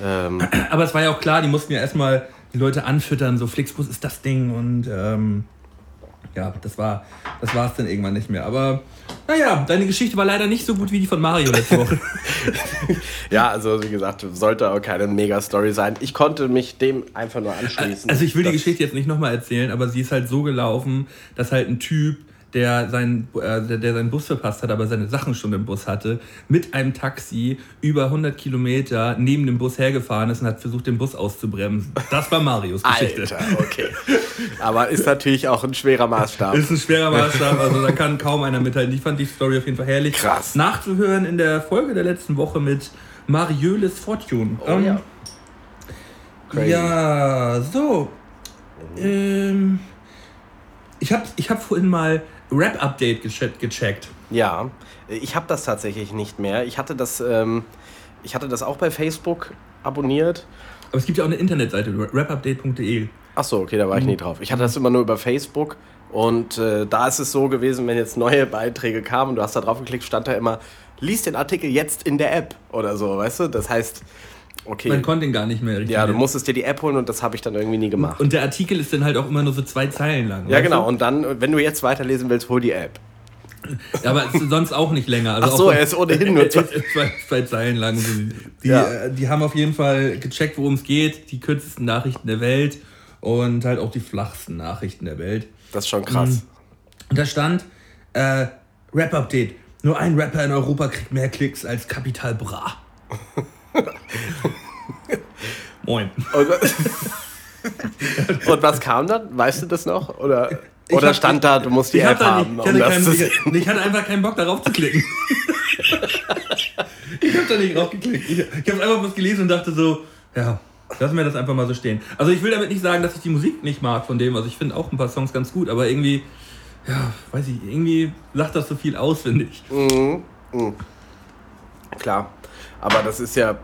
ähm, <clears throat> Aber es war ja auch klar, die mussten ja erstmal die Leute anfüttern, so Flixbus ist das Ding und ähm, ja, das war das war es dann irgendwann nicht mehr. Aber naja, deine Geschichte war leider nicht so gut wie die von Mario letzte Woche. <laughs> ja, also wie gesagt, sollte auch keine Mega-Story sein. Ich konnte mich dem einfach nur anschließen. Also ich will die Geschichte jetzt nicht nochmal erzählen, aber sie ist halt so gelaufen, dass halt ein Typ, der seinen, äh, der, der seinen Bus verpasst hat, aber seine Sachen schon im Bus hatte, mit einem Taxi über 100 Kilometer neben dem Bus hergefahren ist und hat versucht, den Bus auszubremsen. Das war Marios Geschichte. Alter, okay. Aber ist natürlich auch ein schwerer Maßstab. Ist ein schwerer Maßstab, also da kann kaum einer mithalten. Ich fand die Story auf jeden Fall herrlich. Krass. Nachzuhören in der Folge der letzten Woche mit Marielis Fortune. Oh ja. Crazy. Ja, so. Ähm, ich habe ich hab vorhin mal Rap-Update gecheckt. gecheckt. Ja, ich habe das tatsächlich nicht mehr. Ich hatte das, ähm, ich hatte das auch bei Facebook abonniert. Aber es gibt ja auch eine Internetseite, rapupdate.de. Ach so, okay, da war ich nie drauf. Ich hatte das immer nur über Facebook und äh, da ist es so gewesen, wenn jetzt neue Beiträge kamen und du hast da drauf geklickt, stand da immer, lies den Artikel jetzt in der App oder so, weißt du? Das heißt, okay. Man konnte ihn gar nicht mehr richtig ja, du musstest dir die App holen und das habe ich dann irgendwie nie gemacht. Und der Artikel ist dann halt auch immer nur so zwei Zeilen lang. ja, genau. du? Und dann, wenn du jetzt weiterlesen willst, hol die App. Ja, aber sonst auch nicht länger. Also Ach so, er ist ohnehin nur <laughs> zwei- zwei, zwei Zeilen lang. Die, Ja. äh, die haben auf jeden Fall gecheckt, worum es geht. Die kürzesten Nachrichten der Welt und halt auch die flachsten Nachrichten der Welt. Das ist schon krass. Und da stand, äh, Rap-Update. Nur ein Rapper in Europa kriegt mehr Klicks als Capital Bra. <laughs> <laughs> Moin. Und, <laughs> und was kam dann? Weißt du das noch? Oder, oder hab- stand da, du musst die ich App haben, nicht, ich, um hatte das keinen, zu ich, sehen? ich hatte einfach keinen Bock darauf zu klicken. <laughs> ich habe da nicht drauf geklickt. Ich, ich habe einfach was gelesen und dachte so, ja, lassen wir das einfach mal so stehen. Also ich will damit nicht sagen, dass ich die Musik nicht mag von dem. Also ich finde auch ein paar Songs ganz gut, aber irgendwie, ja, weiß ich, irgendwie sagt das so viel aus, finde ich. Klar. Aber das ist ja.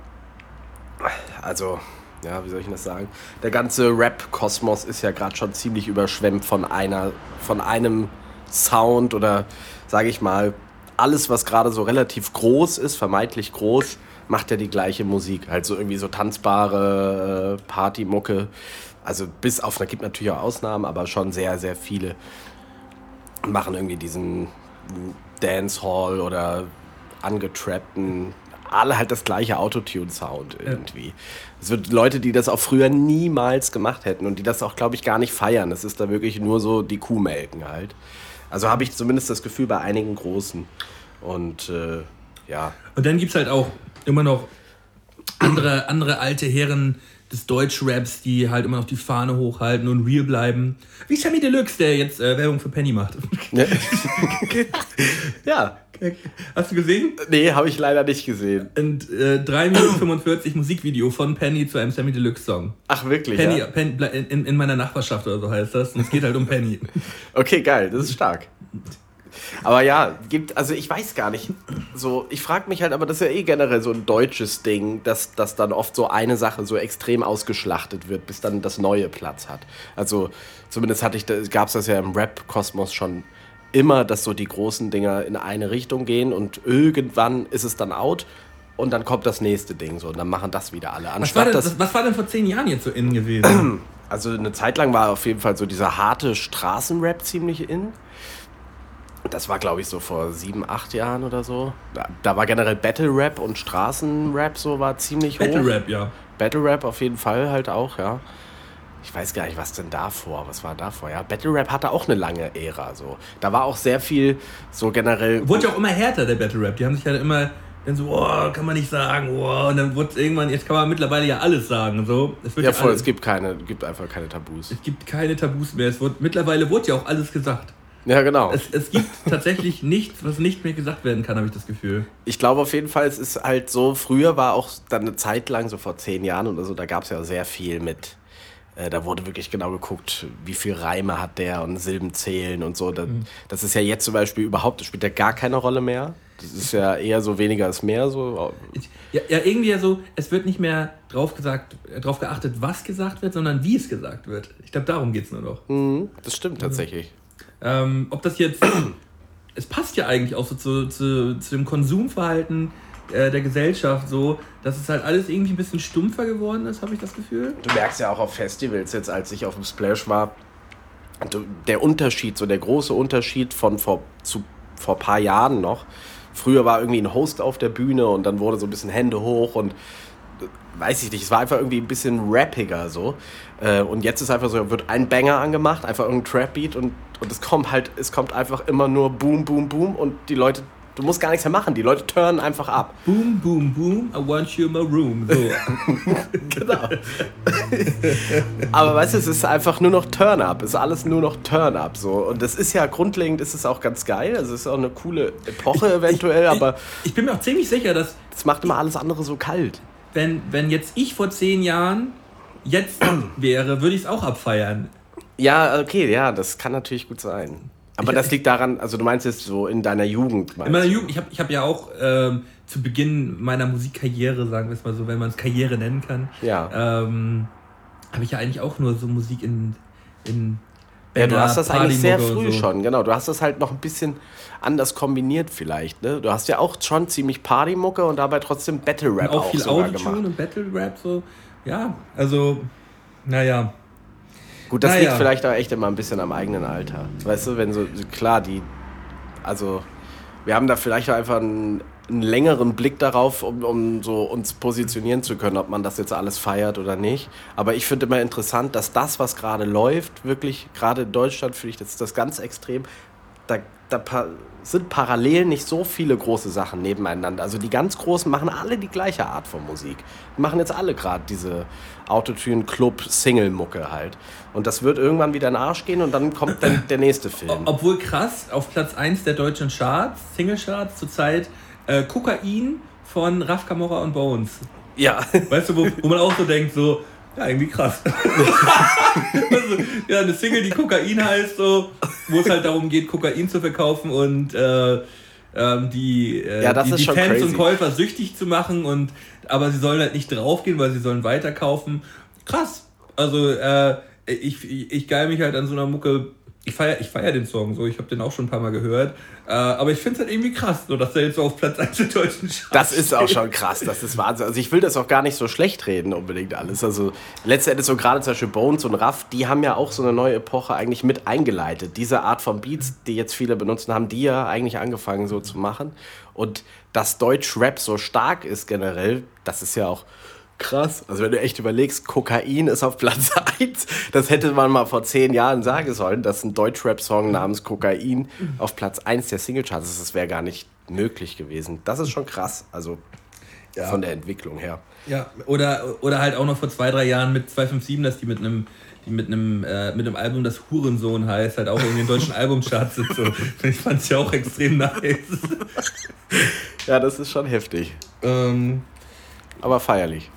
Also, ja, wie soll ich das sagen? Der ganze Rap-Kosmos ist ja gerade schon ziemlich überschwemmt von einer, von einem Sound oder sage ich mal, alles, was gerade so relativ groß ist, vermeintlich groß, macht ja die gleiche Musik. Halt so irgendwie so tanzbare äh, Partymucke. Also bis auf, da gibt natürlich auch Ausnahmen, aber schon sehr, sehr viele machen irgendwie diesen Dancehall oder angetrappten alle halt das gleiche Autotune-Sound irgendwie. Es wird Leute, die das auch früher niemals gemacht hätten und die das auch, glaube ich, gar nicht feiern. Das ist da wirklich nur so die Kuhmelken halt. Also habe ich zumindest das Gefühl bei einigen Großen. Und äh, ja. Und dann gibt es halt auch immer noch andere, andere alte Herren des Deutschraps, die halt immer noch die Fahne hochhalten und real bleiben. Wie Sammy Deluxe, der jetzt äh, Werbung für Penny macht. ja. <laughs> <laughs> Hast du gesehen? Nee, habe ich leider nicht gesehen. Und äh, 3 Minuten 45 Musikvideo von Penny zu einem Sammy Deluxe Song. Ach, wirklich? Penny, ja? Pen, in, in meiner Nachbarschaft oder so heißt das. Und es geht halt um Penny. <laughs> Okay, geil, das ist stark. Aber ja, gibt, also ich weiß gar nicht. So, ich frage mich halt, aber das ist ja eh generell so ein deutsches Ding, dass, dass dann oft so eine Sache so extrem ausgeschlachtet wird, bis dann das Neue Platz hat. Also zumindest hatte ich, gab es das ja im Rap-Kosmos schon immer, dass so die großen Dinger in eine Richtung gehen und irgendwann ist es dann out und dann kommt das nächste Ding so und dann machen das wieder alle. Was war, denn, das, was war denn vor zehn Jahren jetzt so in gewesen? <clears throat> Also eine Zeit lang war auf jeden Fall so dieser harte Straßenrap ziemlich in. Das war, glaube ich, so vor sieben, acht Jahren oder so. Da, da war generell Battle Rap und Straßenrap so war ziemlich Battle hoch. Battle Rap, ja. Battle Rap auf jeden Fall halt auch, ja. Ich weiß gar nicht, was denn davor, was war davor, ja. Battle Rap hatte auch eine lange Ära, so. Da war auch sehr viel so generell... Wurde ja auch immer härter, der Battle Rap. Die haben sich halt immer dann so, oh, kann man nicht sagen, oh, und dann wurde es irgendwann, jetzt kann man mittlerweile ja alles sagen, so. Es wird ja, ja voll, alles, es gibt keine, gibt einfach keine Tabus. Es gibt keine Tabus mehr, es wird, mittlerweile wurde ja auch alles gesagt. Ja, genau. Es, es gibt <laughs> tatsächlich nichts, was nicht mehr gesagt werden kann, habe ich das Gefühl. Ich glaube auf jeden Fall, es ist halt so, früher war auch dann eine Zeit lang, so vor zehn Jahren oder so, da gab es ja sehr viel mit, äh, da wurde wirklich genau geguckt, wie viel Reime hat der und Silben zählen und so. Das, mhm. das ist ja jetzt zum Beispiel überhaupt, das spielt ja gar keine Rolle mehr. Das ist ja eher so weniger ist mehr so. Ja, ja irgendwie ja so, es wird nicht mehr drauf gesagt, äh, drauf geachtet, was gesagt wird, sondern wie es gesagt wird. Ich glaube, darum geht es nur noch. Mhm, das stimmt tatsächlich. Ähm, ob das jetzt. <clears throat> es passt ja eigentlich auch so zu, zu, zu dem Konsumverhalten äh, der Gesellschaft so, dass es halt alles irgendwie ein bisschen stumpfer geworden ist, habe ich das Gefühl. Du merkst ja auch auf Festivals jetzt, als ich auf dem Splash war, der Unterschied, so der große Unterschied von vor, zu, vor ein paar Jahren noch. Früher war irgendwie ein Host auf der Bühne und dann wurde so ein bisschen Hände hoch und weiß ich nicht, es war einfach irgendwie ein bisschen rappiger so. Äh, und jetzt ist einfach so, wird ein Banger angemacht, einfach irgendein Trap-Beat und, und es kommt halt, es kommt einfach immer nur Boom, Boom, Boom und die Leute, du musst gar nichts mehr machen, die Leute turnen einfach ab. Boom, boom, boom, I want you in my room. So. <laughs> genau. Aber weißt du, es ist einfach nur noch Turn-Up, es ist alles nur noch Turn-Up so. Und das ist ja grundlegend, ist es auch ganz geil, also es ist auch eine coole Epoche eventuell, ich, aber... Ich, ich bin mir auch ziemlich sicher, dass... Das macht immer alles andere so kalt wenn, wenn jetzt ich vor zehn Jahren jetzt wäre, würde ich es auch abfeiern. Ja, okay, ja, das kann natürlich gut sein. Aber ich, das liegt daran, also du meinst jetzt so in deiner Jugend. In meiner Jugend, ich habe ich hab ja auch ähm, zu Beginn meiner Musikkarriere, sagen wir es mal so, wenn man es Karriere nennen kann, ja. ähm, habe ich ja eigentlich auch nur so Musik in, in ja, du hast das eigentlich sehr früh so. schon, genau. Du hast das halt noch ein bisschen anders kombiniert vielleicht. Ne? Du hast ja auch schon ziemlich Partymucke und dabei trotzdem Battle Rap und auch, auch viel Autotune und Battle Rap so. Ja, also naja. Gut, das naja. liegt vielleicht auch echt immer ein bisschen am eigenen Alter. Weißt du, wenn so klar die, also wir haben da vielleicht auch einfach ein einen längeren Blick darauf, um, um so uns positionieren zu können, ob man das jetzt alles feiert oder nicht. Aber ich finde immer interessant, dass das, was gerade läuft, wirklich, gerade in Deutschland finde ich das, das ganz extrem, da, da sind parallel nicht so viele große Sachen nebeneinander. Also die ganz Großen machen alle die gleiche Art von Musik. Die machen jetzt alle gerade diese Autotune-Club-Single-Mucke halt. Und das wird irgendwann wieder in den Arsch gehen und dann kommt dann <clears throat> der nächste Film. Obwohl krass, auf Platz 1 der deutschen Charts, Single-Charts zurzeit, äh, Kokain von Raf Camora und Bones. Ja. Weißt du, wo, wo man auch so denkt, so, ja, irgendwie krass. <laughs> also, ja, eine Single, die Kokain heißt, so, wo es halt darum geht, Kokain zu verkaufen und äh, ähm, die, äh, ja, die, die Fans crazy. und Käufer süchtig zu machen und aber sie sollen halt nicht draufgehen, weil sie sollen weiterkaufen. Krass. Also äh, ich, ich, ich geil mich halt an so einer Mucke ich feiere ich feier den Song so, ich habe den auch schon ein paar Mal gehört. Äh, aber ich finde es halt irgendwie krass, so, dass der jetzt so auf Platz 1 der deutschen Charts Das ist auch schon krass, das ist Wahnsinn. Also ich will das auch gar nicht so schlecht reden unbedingt alles. Also letztendlich so gerade zum Beispiel Bones und Raff, die haben ja auch so eine neue Epoche eigentlich mit eingeleitet. Diese Art von Beats, die jetzt viele benutzen, haben die ja eigentlich angefangen so zu machen. Und dass Deutsch-Rap so stark ist generell, das ist ja auch krass. Also wenn du echt überlegst, Kokain ist auf Platz <laughs> 1. Das hätte man mal vor zehn Jahren sagen sollen, dass ein Deutsch-Rap-Song namens Kokain auf Platz 1 der Singlecharts ist. Das wäre gar nicht möglich gewesen. Das ist schon krass. Also von der Entwicklung her. Ja, oder, oder halt auch noch vor zwei, drei Jahren mit 257, dass die mit einem die mit einem, äh, mit einem Album, das Hurensohn heißt, halt auch in den deutschen Albumcharts sind. So. Ich fand es ja auch extrem nice. Ja, das ist schon heftig. ähm, Aber feierlich.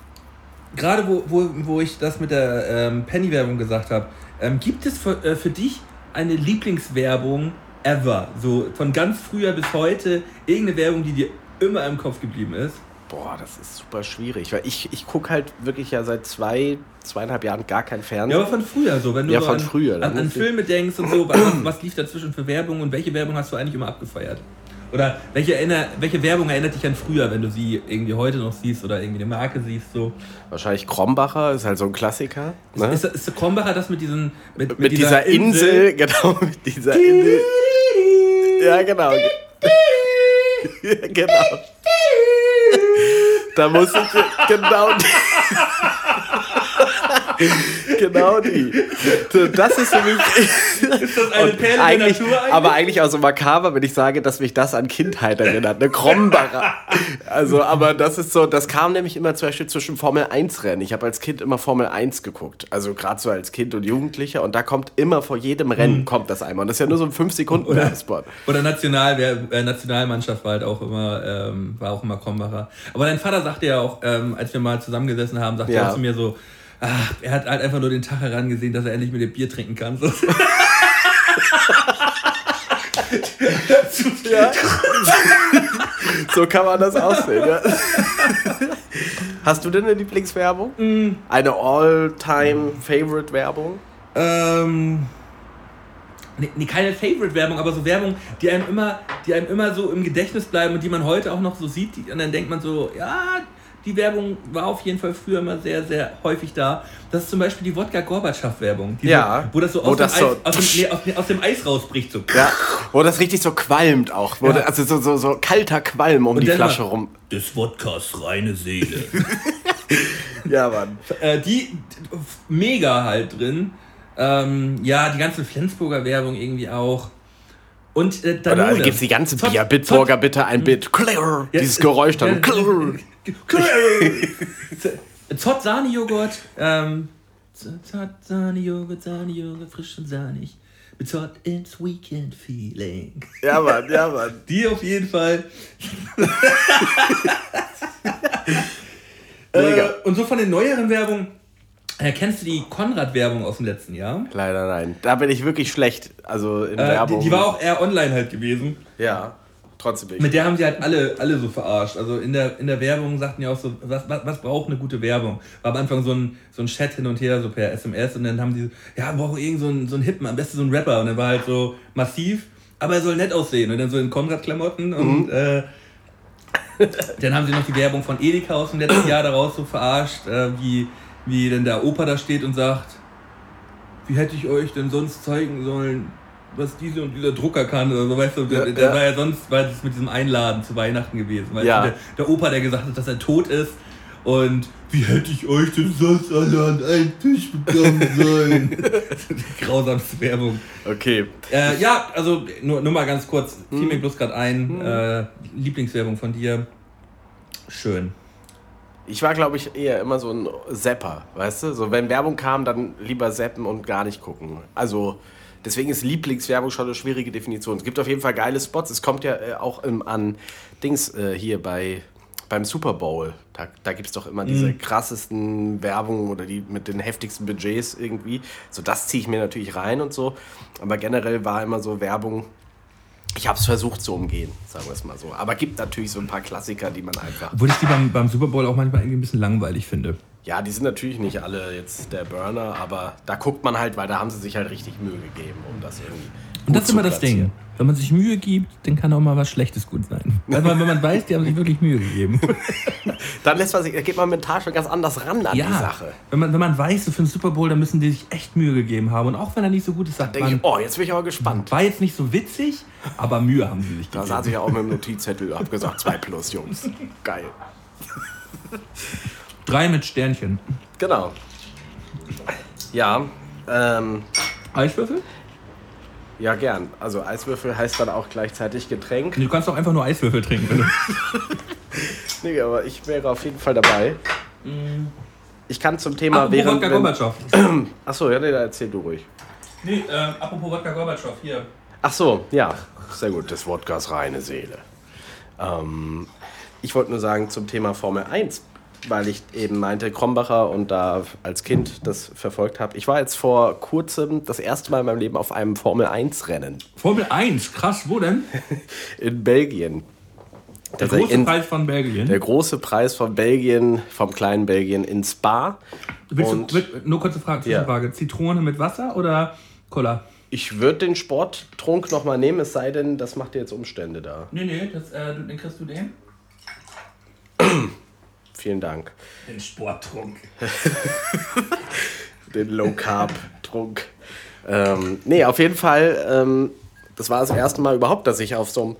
Gerade wo, wo, wo ich das mit der ähm, Penny-Werbung gesagt habe, ähm, gibt es für, äh, für dich eine Lieblingswerbung ever? So von ganz früher bis heute, irgendeine Werbung, die dir immer im Kopf geblieben ist? Boah, das ist super schwierig, weil ich, ich gucke halt wirklich ja seit zwei, zweieinhalb Jahren gar kein Ja, Fernsehen. aber von früher so, wenn du Ja, so von an, früher, an, an Filme denkst und so, was, was lief dazwischen für Werbung und welche Werbung hast du eigentlich immer abgefeiert? Oder welche, erinner, welche Werbung erinnert dich an früher, wenn du sie irgendwie heute noch siehst oder irgendwie eine Marke siehst? So? Wahrscheinlich Krombacher ist halt so ein Klassiker. Ne? Ist, ist Krombacher das mit diesen mit, mit, dieser, Insel, <laughs> genau, mit dieser Insel. Ja, genau. Ja, genau. <laughs> Da muss ich genau. <laughs> <laughs> genau die. So, Das ist für mich. <laughs> Ist das eine Perle der eigentlich, Natur eigentlich? aber eigentlich auch so makaber, wenn ich sage, dass mich das an Kindheit erinnert. Eine Krombacher. Also, aber das ist so, das kam nämlich immer zum Beispiel zwischen Formel 1 Rennen. Ich habe als Kind immer Formel 1 geguckt. Also gerade so als Kind und Jugendlicher. Und da kommt immer vor jedem Rennen kommt das einmal. Und das ist ja nur so ein 5 Sekunden Oder- Werbespot. Oder National, äh, Nationalmannschaft war halt auch immer, ähm, war auch immer Krombacher. Aber dein Vater sagte ja auch, ähm, als wir mal zusammengesessen haben, sagte Ja. er zu mir so, ach, er hat halt einfach nur den Tag herangesehen, dass er endlich mit dem Bier trinken kann. So. Ja. so kann man das aussehen. Ja. Hast du denn eine Lieblingswerbung? Mm. Eine All-Time-Favorite-Werbung? Ähm. Nee, nee, keine Favorite-Werbung, aber so Werbung, die einem immer, die einem immer so im Gedächtnis bleiben und die man heute auch noch so sieht, die, und dann denkt man so, ja, die Werbung war auf jeden Fall früher immer sehr, sehr häufig da. Das ist zum Beispiel die Wodka-Gorbatschow-Werbung. Ja. Wo das so, Wo aus, das dem, so- Eis, aus, dem, nee, aus, nee, aus dem Eis rausbricht. So. Ja, wo das richtig so qualmt auch. Ja. da- Also so, so, so kalter Qualm um Und die Flasche rum. Des Wodkas reine Seele. <laughs> Ja, Mann. äh, die mega halt drin. Ähm, ja, die ganze Flensburger Werbung irgendwie auch. Und äh, Oder Danone. gibt es die ganze Zott- Bier, Bitburger bitte ein Bit. Clear. Ja, Dieses äh, Geräusch ja, dann. Clear. <laughs> Zott Sahnejoghurt. Ähm, Zott Sahnejoghurt, Sahnejoghurt, frisch und sahnig. Mit Zott ins Weekend Feeling. Ja, Mann, ja, Mann. <laughs> Die auf jeden Fall. <laughs> Mega. Äh, und so von den neueren Werbungen. Äh, kennst du die Konrad-Werbung aus dem letzten Jahr? Leider nein. Da bin ich wirklich schlecht. Also in Äh, die, Werbung. die war auch eher online halt gewesen. Ja, trotzdem bin ich. Mit der haben sie halt alle, alle so verarscht. Also in der, in der Werbung sagten die auch so, was, was, was braucht eine gute Werbung? War am Anfang so ein, so ein Chat hin und her, so per SMS und dann haben die, ja, wir brauchen irgend so einen, so einen Hippen, am besten so einen Rapper. Und dann war halt so massiv, aber er soll nett aussehen. Und dann so in Konrad-Klamotten und äh, <laughs> dann haben sie noch die Werbung von Edeka aus dem letzten Jahr daraus so verarscht, äh, wie, wie denn der Opa da steht und sagt, wie hätte ich euch denn sonst zeigen sollen, was diese und dieser Drucker kann oder so, weißt du, der, der ja. war ja sonst, war das mit diesem Einladen zu Weihnachten gewesen, weißt Ja. du, der, der Opa, der gesagt hat, dass er tot ist und wie hätte ich euch denn sonst alle an einen Tisch bekommen <laughs> sollen? Grausamste Werbung. Okay. Äh, ja, also nur, nur mal ganz kurz, Hm. fiel mir bloß gerade ein, äh, Lieblingswerbung von dir. Schön. Ich war, glaube ich, eher immer so ein Zapper, weißt du? So, wenn Werbung kam, dann lieber zappen und gar nicht gucken. Also, deswegen ist Lieblingswerbung schon eine schwierige Definition. Es gibt auf jeden Fall geile Spots. Es kommt ja äh, auch im, an Dings äh, hier bei beim Super Bowl. Da, da gibt es doch immer diese krassesten Werbungen oder die mit den heftigsten Budgets irgendwie. So, das ziehe ich mir natürlich rein und so. Aber generell war immer so Werbung. Ich habe es versucht zu umgehen, sagen wir es mal so. Aber gibt natürlich so ein paar Klassiker, die man einfach. Obwohl ich die beim, beim Super Bowl auch manchmal irgendwie ein bisschen langweilig finde. Ja, die sind natürlich nicht alle jetzt der Burner, aber da guckt man halt, weil da haben sie sich halt richtig Mühe gegeben, um das irgendwie. Und das ist immer das. Ding. Wenn man sich Mühe gibt, dann kann auch mal was Schlechtes gut sein. Also wenn man weiß, die haben sich wirklich Mühe gegeben. <laughs> Dann lässt man sich, da geht man mental schon ganz anders ran an die Sache. Wenn man, wenn man weiß, so für den Super Bowl, dann müssen die sich echt Mühe gegeben haben. Und auch wenn er nicht so gut ist, sagt Denke ich, man, oh, jetzt bin ich aber gespannt. war jetzt nicht so witzig, aber Mühe haben sie sich Da gegeben. saß ich ja auch mit dem Notizzettel, hab gesagt, 2 plus, Jungs. Geil. Drei mit Sternchen. Genau. Ja, ähm, Eiswürfel? Ja, gern. Also Eiswürfel heißt dann auch gleichzeitig Getränk. Du kannst auch einfach nur Eiswürfel trinken. Wenn du <laughs> Nee, aber ich wäre auf jeden Fall dabei. Ich kann zum Thema apropos während. Wodka Gorbatschow. <clears throat> Achso, ja, nee, da erzähl du ruhig. Nee, ähm, apropos Wodka Gorbatschow, hier. Ach so, ja, sehr gut. Das Wodkas reine Seele. Ähm, ich wollte nur sagen zum Thema Formel 1, weil ich eben meinte, Krombacher und da als Kind das verfolgt habe. Ich war jetzt vor kurzem das erste Mal in meinem Leben auf einem Formel 1 Rennen Formel 1, krass, wo denn? <laughs> in Belgien. Der Tatsächlich große in, Preis von Belgien. der große Preis von Belgien, vom kleinen Belgien in Spa. Willst und- du, nur kurze Frage, Ja. Zwischenfrage. Zitrone mit Wasser oder Cola? Ich würde den Sporttrunk nochmal nehmen, es sei denn, das macht dir jetzt Umstände da. Nee, nee, das, äh, den kriegst du den? Vielen Dank. Den Sporttrunk. <laughs> den Low Carb Trunk. Ähm, nee, auf jeden Fall, ähm, das war das erste Mal überhaupt, dass ich auf so einem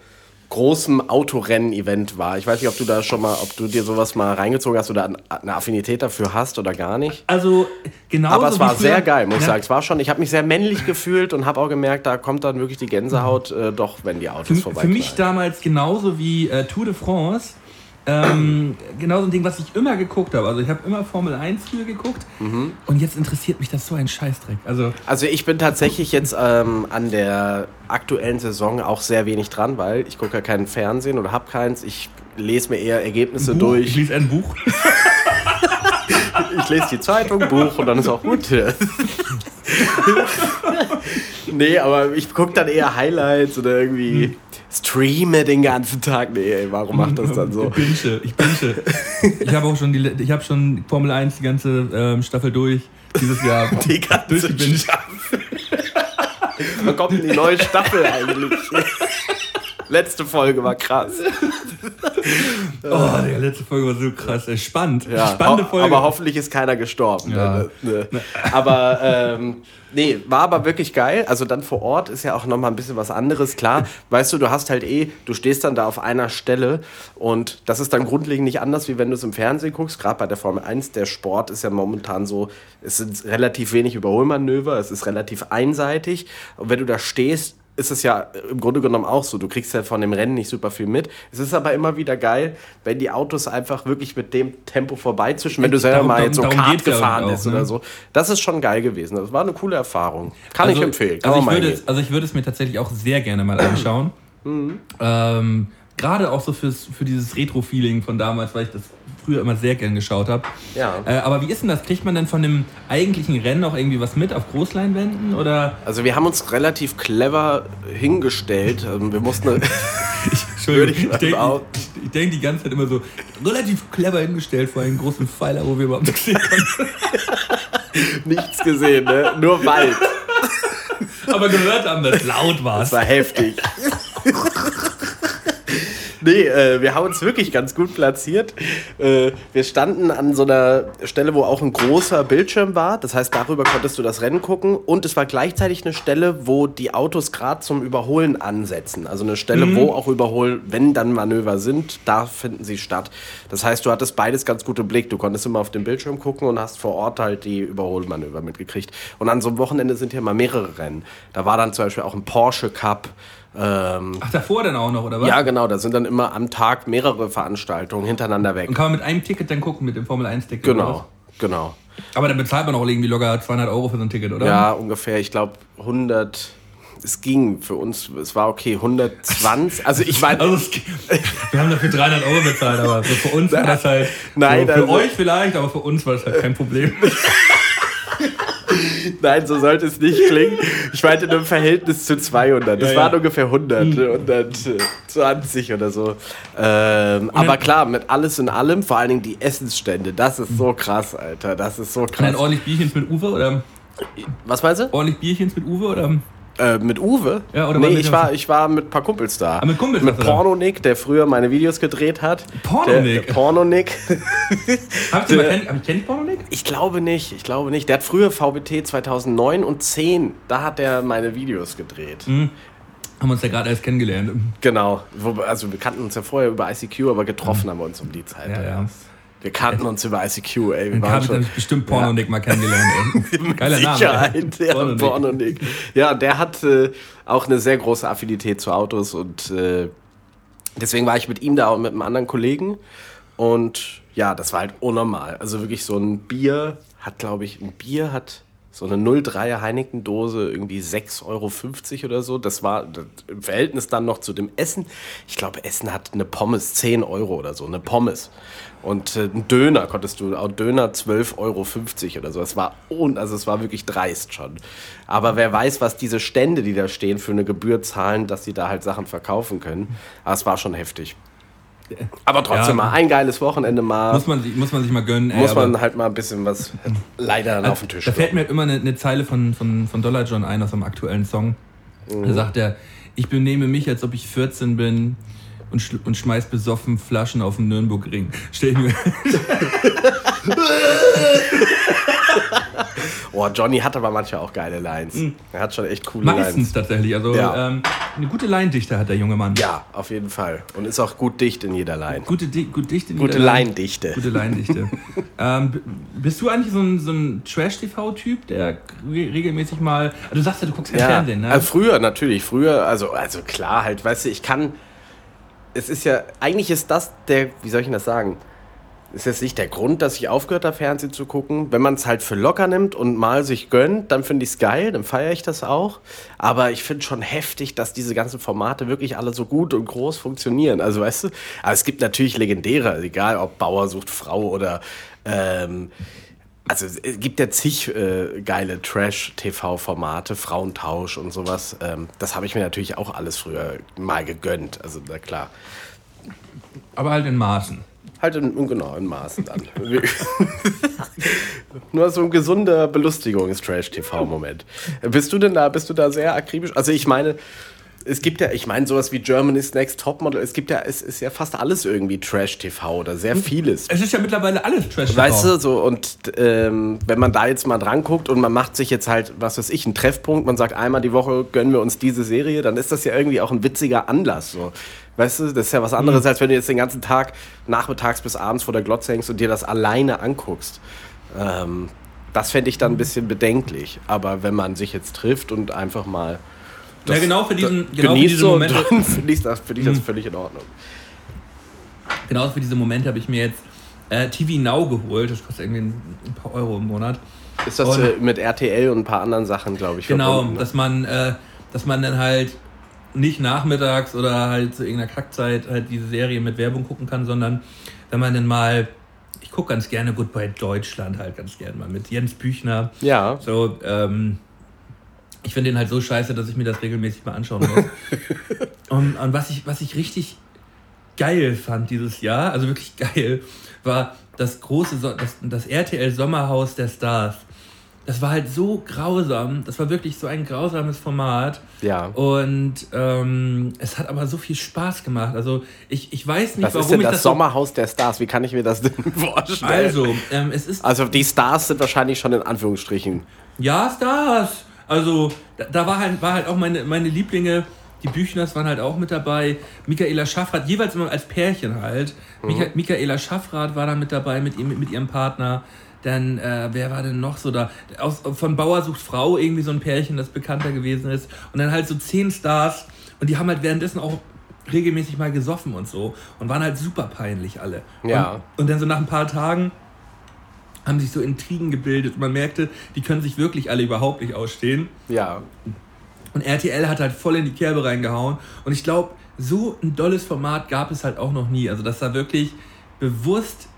großen Autorennen-Event war. Ich weiß nicht, ob du da schon mal, ob du dir sowas mal reingezogen hast oder eine Affinität dafür hast oder gar nicht. Also, genau Aber es war sehr geil, muss ich Ja. sagen. Es war schon, ich habe mich sehr männlich gefühlt und habe auch gemerkt, da kommt dann wirklich die Gänsehaut, äh, doch, wenn die Autos Für, vorbei für mich damals genauso wie äh, Tour de France. Ähm, genau so ein Ding, was ich immer geguckt habe. Also ich habe immer Formel 1 früher geguckt Mhm. und jetzt interessiert mich das so ein Scheißdreck. Also Also ich bin tatsächlich jetzt ähm, an der aktuellen Saison auch sehr wenig dran, weil ich gucke ja keinen Fernsehen oder habe keins. Ich lese mir eher Ergebnisse Buch, durch. ich lese ein Buch. <laughs> Ich lese die Zeitung, Buch und dann ist auch gut. <laughs> <laughs> nee, aber ich gucke dann eher Highlights oder irgendwie streame den ganzen Tag. Nee, ey, warum macht das dann so? Ich binge, ich binge. <laughs> Ich habe auch schon die, ich habe schon Formel 1 die ganze ähm, Staffel durch dieses Jahr. <laughs> Die ganze durchgebinged. Staffel. <laughs> Wann kommt denn die neue Staffel eigentlich? Letzte Folge war krass. <laughs> Oh, die letzte Folge war so krass. ey. Spannend. Ja, Spannende Folge. Aber hoffentlich ist keiner gestorben. Ja. Ne, ne. Aber ähm, nee, war aber wirklich geil. Also dann vor Ort ist ja auch nochmal ein bisschen was anderes. Klar, weißt du, du hast halt eh, du stehst dann da auf einer Stelle und das ist dann grundlegend nicht anders, wie wenn du es im Fernsehen guckst. Gerade bei der Formel 1, der Sport ist ja momentan so, es sind relativ wenig Überholmanöver, es ist relativ einseitig. Und wenn du da stehst, ist es ja im Grunde genommen auch so. Du kriegst ja von dem Rennen nicht super viel mit. Es ist aber immer wieder geil, wenn die Autos einfach wirklich mit dem Tempo vorbeizischen, wenn du selber Darum- mal jetzt so Kart gefahren bist ne? oder so. Das ist schon geil gewesen. Das war eine coole Erfahrung. Kann ich empfehlen. Kann also, ich würde es, also ich würde es mir tatsächlich auch sehr gerne mal anschauen. Mhm. ähm, Gerade auch so fürs, für dieses Retro-Feeling von damals, weil ich das früher immer sehr gern geschaut habe. Ja. Äh, aber wie ist denn das? Kriegt man denn von dem eigentlichen Rennen auch irgendwie was mit auf Großleinwänden? Oder Also wir haben uns relativ clever hingestellt. Ähm, Wir mussten... <laughs> Entschuldigung, ich ich denke ich denk die ganze Zeit immer so relativ clever hingestellt vor einem großen Pfeiler, wo wir überhaupt nichts sehen konnten. <laughs> nichts gesehen, ne? Nur Wald. <laughs> Aber gehört haben, dass es laut war. Das war heftig. Nee, äh, wir haben uns wirklich ganz gut platziert. Äh, wir standen an so einer Stelle, wo auch ein großer Bildschirm war. Das heißt, darüber konntest du das Rennen gucken. Und es war gleichzeitig eine Stelle, wo die Autos gerade zum Überholen ansetzen. Also eine Stelle, wo auch Überhol, wenn dann Manöver sind, da finden sie statt. Das heißt, du hattest beides ganz gut im Blick. Du konntest immer auf den Bildschirm gucken und hast vor Ort halt die Überholmanöver mitgekriegt. Und an so einem Wochenende sind hier mal mehrere Rennen. Da war dann zum Beispiel auch ein Porsche Cup. Ähm, Ach, davor dann auch noch, oder was? ja, genau, da sind dann immer am Tag mehrere Veranstaltungen hintereinander weg. Und kann man mit einem Ticket dann gucken, mit dem Formel-1-Ticket? oder Genau, genau. Aber dann bezahlt man auch irgendwie locker 200 Euro für so ein Ticket, oder? Ja, ungefähr, ich glaube 100, es ging für uns, es war okay, 120, <laughs> also ich meine, Also wir haben dafür 300 Euro bezahlt, aber für uns war <laughs> das halt. Nein, so, für also- euch vielleicht, aber für uns war das halt kein Problem. <laughs> <laughs> Nein, so sollte es nicht klingen. Ich meinte nur im Verhältnis zu 200. Das Ja, waren ja. ungefähr 100, 120 oder so. Ähm, aber klar, mit alles in allem, vor allen Dingen die Essensstände, das ist so krass, Alter. Das ist so krass. ordentlich Bierchens mit Uwe oder Was meinst du? ordentlich Bierchens mit Uwe oder Äh, mit Uwe? Ja, oder nee, mit- ich war, ich war mit ein paar Kumpels da. Ah, mit Kumpels Mit? Porno-Nick, der früher meine Videos gedreht hat. Porno-Nick? Porno-Nick. <laughs> Habt ihr mal kennt, kennt Porno Nick? Ich glaube nicht, ich glaube nicht. Der hat früher VBT 2009 und 10, da hat er meine Videos gedreht. Haben wir uns ja gerade erst kennengelernt. Genau. Also wir kannten uns ja vorher über ICQ, aber getroffen haben wir uns um die Zeit. Ja, ja. Wir kannten uns über ICQ, ey. Wir waren schon bestimmt Porno Nick mal kennengelernt. Ey. <laughs> Geiler Name. Sicherheit, ey. ja, Porno Porno, Nick. Ja, der hat äh, auch eine sehr große Affinität zu Autos und äh, deswegen war ich mit ihm da und mit einem anderen Kollegen und ja, das war halt unnormal. Also wirklich so ein Bier hat, glaube ich, ein Bier hat so eine 03er Heineken-Dose irgendwie 6,50 Euro oder so. Das war im Verhältnis dann noch zu dem Essen. Ich glaube, Essen hat eine Pommes 10 Euro oder so, eine Pommes. Und äh, ein Döner konntest du, auch Döner 12,50 Euro oder so. Das war, un, also es war wirklich dreist schon. Aber wer weiß, was diese Stände, die da stehen, für eine Gebühr zahlen, dass sie da halt Sachen verkaufen können. Aber es war schon heftig. Aber trotzdem Ja. mal ein geiles Wochenende mal. Muss man, sich- muss man sich mal gönnen. Ey, muss man halt mal ein bisschen was leider dann auf den Tisch Da fällt mir immer eine, eine Zeile von, von, von Dollar John ein aus einem aktuellen Song. Mhm. Da sagt er, ich benehme mich, als ob ich 14 bin und, schl- und schmeiß besoffen Flaschen auf den Nürnbergring. Stell ich mir. <laughs> Oh, Johnny hat aber manchmal auch geile Lines. Er hat schon echt coole Meistens Lines. tatsächlich. Also Ja. ähm, eine gute Leindichte hat der junge Mann. Ja, auf jeden Fall. Und ist auch gut dicht in jeder Line. Gute, Di gut dichte. Gute Niederlage. Leindichte. Gute Leindichte. <laughs> ähm, bist du eigentlich so ein, so ein Trash-TV-Typ, der re regelmäßig mal. Also du sagst ja, du guckst kein Ja, Fernsehen, ne? also früher natürlich, früher, also, also klar halt, weißt du, ich kann, es ist ja, eigentlich ist das der, wie soll ich denn das sagen, ist jetzt nicht der Grund, dass ich aufgehört habe, Fernsehen zu gucken. Wenn man es halt für locker nimmt und mal sich gönnt, dann finde ich es geil, dann feiere ich das auch. Aber ich finde schon heftig, dass diese ganzen Formate wirklich alle so gut und groß funktionieren. Also weißt du, aber es gibt natürlich legendäre, egal ob Bauer sucht Frau oder ähm, also es gibt ja zig äh, geile Trash-TV-Formate, Frauentausch und sowas. Ähm, das habe ich mir natürlich auch alles früher mal gegönnt. Also na klar. Aber halt in Maßen. Halt in, genau, in Maßen dann. <laughs> Nur so ein gesunder Belustigungs-Trash-TV-Moment. Bist du denn da, bist du da sehr akribisch? Also ich meine, es gibt ja, ich meine, sowas wie Germany's Next Topmodel, es gibt ja, es ist ja fast alles irgendwie Trash-TV oder sehr vieles. Es ist ja mittlerweile alles Trash-TV. Weißt du, so und ähm, wenn man da jetzt mal dran guckt und man macht sich jetzt halt, was weiß ich, einen Treffpunkt, man sagt einmal die Woche gönnen wir uns diese Serie, dann ist das ja irgendwie auch ein witziger Anlass. So. Weißt du, das ist ja was anderes, als wenn du jetzt den ganzen Tag nachmittags bis abends vor der Glotze hängst und dir das alleine anguckst. Ähm, das fände ich dann ein bisschen bedenklich. Aber wenn man sich jetzt trifft und einfach mal ja, genau für diesen, das genau für genießt diese Momente. <laughs> finde ich das, find ich das völlig in Ordnung. Genau für diese Momente habe ich mir jetzt äh, TV Now geholt. Das kostet irgendwie ein, paar Euro im Monat. Ist das Und- äh, mit RTL und ein paar anderen Sachen, glaube ich, Genau, verbunden, ne? dass man, äh, dass man dann halt nicht nachmittags oder halt zu irgendeiner Kackzeit halt diese Serie mit Werbung gucken kann, sondern wenn man dann mal, ich gucke ganz gerne Goodbye Deutschland halt ganz gerne mal mit Jens Büchner. Ja. So, ähm, ich finde den halt so scheiße, dass ich mir das regelmäßig mal anschauen muss. <laughs> und, und was ich, was ich richtig geil fand dieses Jahr, also wirklich geil, war das große, so das, das RTL Sommerhaus der Stars. Das war halt so grausam, das war wirklich so ein grausames Format. Ja. Und ähm, es hat aber so viel Spaß gemacht. Also ich, ich weiß nicht, Was warum ist denn ich das, das so- Sommerhaus der Stars? Wie kann ich mir das denn <laughs> vorstellen? Also, ähm, es ist Also die Stars sind wahrscheinlich schon in Anführungsstrichen. Ja, Stars. Also, da, da war, halt, war halt auch meine, meine Lieblinge, die Büchners waren halt auch mit dabei. Michaela Schaffrath, jeweils immer als Pärchen halt. Micha Michaela Schaffrath war da mit dabei mit, ihm, mit ihrem Partner. Dann, äh, wer war denn noch so da? Aus, von Bauer sucht Frau, irgendwie so ein Pärchen, das bekannter gewesen ist. Und dann halt so zehn Stars. Und die haben halt währenddessen auch regelmäßig mal gesoffen und so. Und waren halt super peinlich alle. Ja. Und, und dann so nach ein paar Tagen haben sich so Intrigen gebildet man merkte, die können sich wirklich alle überhaupt nicht ausstehen. Ja. Und RTL hat halt voll in die Kerbe reingehauen. Und ich glaube, so ein dolles Format gab es halt auch noch nie. Also, dass da wirklich bewusst,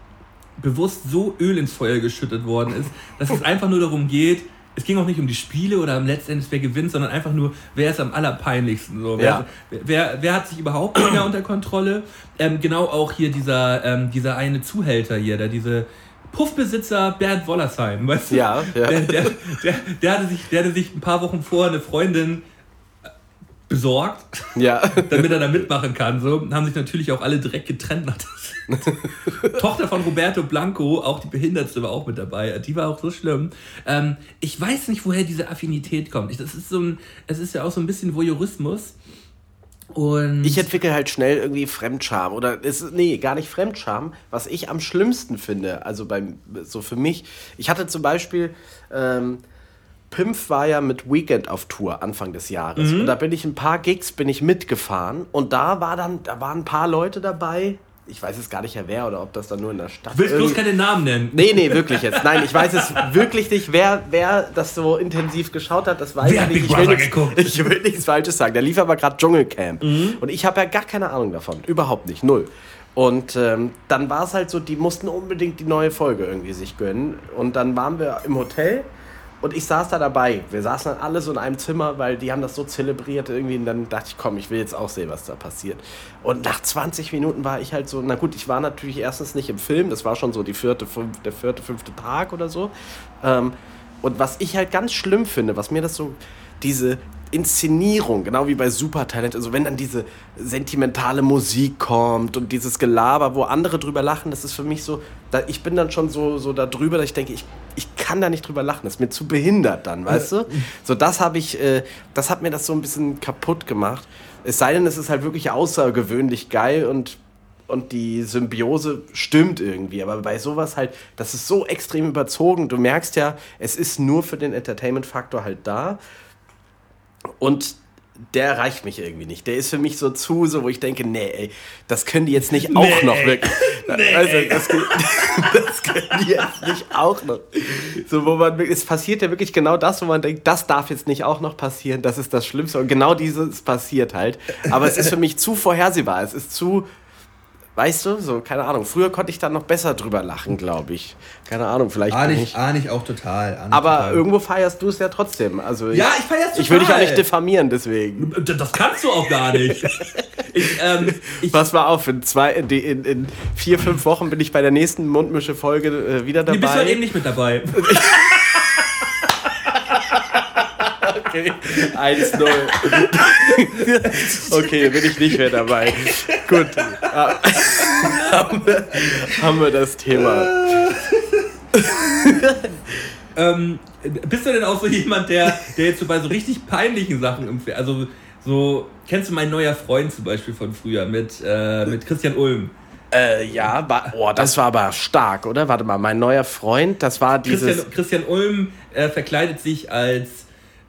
bewusst so Öl ins Feuer geschüttet worden ist, dass es <laughs> einfach nur darum geht, es ging auch nicht um die Spiele oder am letztendlich wer gewinnt, sondern einfach nur, wer ist am allerpeinlichsten. So. Ja. Wer, wer, wer hat sich überhaupt nicht mehr unter Kontrolle? Ähm, genau auch hier dieser, ähm, dieser eine Zuhälter hier, der diese Puffbesitzer Bernd Wollersheim, weißt du? Ja, ja. Der, der, der, der, hatte sich, der hatte sich ein paar Wochen vorher eine Freundin äh, besorgt, Ja. <laughs> damit er da mitmachen kann. So haben sich natürlich auch alle direkt getrennt. Nach der <laughs> Tochter von Roberto Blanco, auch die Behindertste war auch mit dabei. Die war auch so schlimm. Ähm, ich weiß nicht, woher diese Affinität kommt. Ich, das ist so ein, es ist ja auch so ein bisschen Voyeurismus. Und Ich entwickle halt schnell irgendwie Fremdscham oder es ist, nee, gar nicht Fremdscham. Was ich am schlimmsten finde, also beim so für mich, ich hatte zum Beispiel ähm, Pimpf war ja mit Weekend auf Tour Anfang des Jahres und da bin ich ein paar Gigs bin ich mitgefahren und da war dann da waren ein paar Leute dabei. Ich weiß jetzt gar nicht wer oder ob das dann nur in der Stadt du willst bloß keine Namen nennen. Nee, nee, wirklich jetzt. Nein, ich weiß es wirklich nicht, wer, wer das so intensiv geschaut hat. Das weiß Wer ich hat nicht. Big Ich will, nichts, geguckt? <laughs> ich will nichts Falsches sagen. Der lief aber gerade Dschungelcamp. Mhm. Und ich habe ja gar keine Ahnung davon. Überhaupt nicht. Null. Und ähm, dann war es halt so, die mussten unbedingt die neue Folge irgendwie sich gönnen. Und dann waren wir im Hotel und ich saß da dabei. Wir saßen dann alle so in einem Zimmer, weil die haben das so zelebriert irgendwie. Und dann dachte ich, komm, ich will jetzt auch sehen, was da passiert. Und nach 20 Minuten war ich halt so, na gut, ich war natürlich erstens nicht im Film. Das war schon so die vierte, fünf, der vierte, fünfte Tag oder so. Ähm, und was ich halt ganz schlimm finde, was mir das so, diese Inszenierung, genau wie bei Supertalent, also wenn dann diese sentimentale Musik kommt und dieses Gelaber, wo andere drüber lachen, das ist für mich so, da, ich bin dann schon so, so da drüber, dass ich denke, ich, ich kann da nicht drüber lachen, das ist mir zu behindert dann, weißt du? So, das habe ich, äh, das hat mir das so ein bisschen kaputt gemacht. Es sei denn, es ist halt wirklich außergewöhnlich geil und und die Symbiose stimmt irgendwie. Aber bei sowas halt, das ist so extrem überzogen. Du merkst ja, es ist nur für den Entertainment-Faktor halt da. Und der erreicht mich irgendwie nicht. Der ist für mich so zu, so wo ich denke, nee, ey, das können die jetzt nicht auch Nee, noch ey. wirklich. <laughs> Also, das, können- <laughs> das können die jetzt nicht auch noch. So, wo man, es passiert ja wirklich genau das, wo man denkt, das darf jetzt nicht auch noch passieren, das ist das Schlimmste. Und genau dieses passiert halt. Aber es ist für mich zu vorhersehbar. Es ist zu, weißt du, so, keine Ahnung. Früher konnte ich da noch besser drüber lachen, glaube ich. Keine Ahnung, vielleicht. Ah, Ahne ich, ahne ich auch total. aber total. irgendwo feierst du es ja trotzdem. Also Ja, ich feier's Ich will dich auch total. nicht diffamieren, deswegen. Das kannst du auch gar nicht. <laughs> Ich, ähm, ich, Pass mal auf, in, zwei, in, in, in vier, fünf Wochen bin ich bei der nächsten Mundmische-Folge äh, wieder dabei. du bist halt eben nicht mit dabei. <laughs> Okay, 1-0. okay, bin ich nicht mehr dabei. Gut. Ja. haben, wir, haben wir das Thema. Ähm, bist du denn auch so jemand, der, der jetzt so bei so richtig peinlichen Sachen im Fer- also so, kennst du mein neuer Freund zum Beispiel von früher mit, äh, mit Christian Ulm? Äh, ja, oh, das war aber stark, oder? Warte mal, mein neuer Freund, das war dieses... Christian, Christian Ulm äh, verkleidet sich als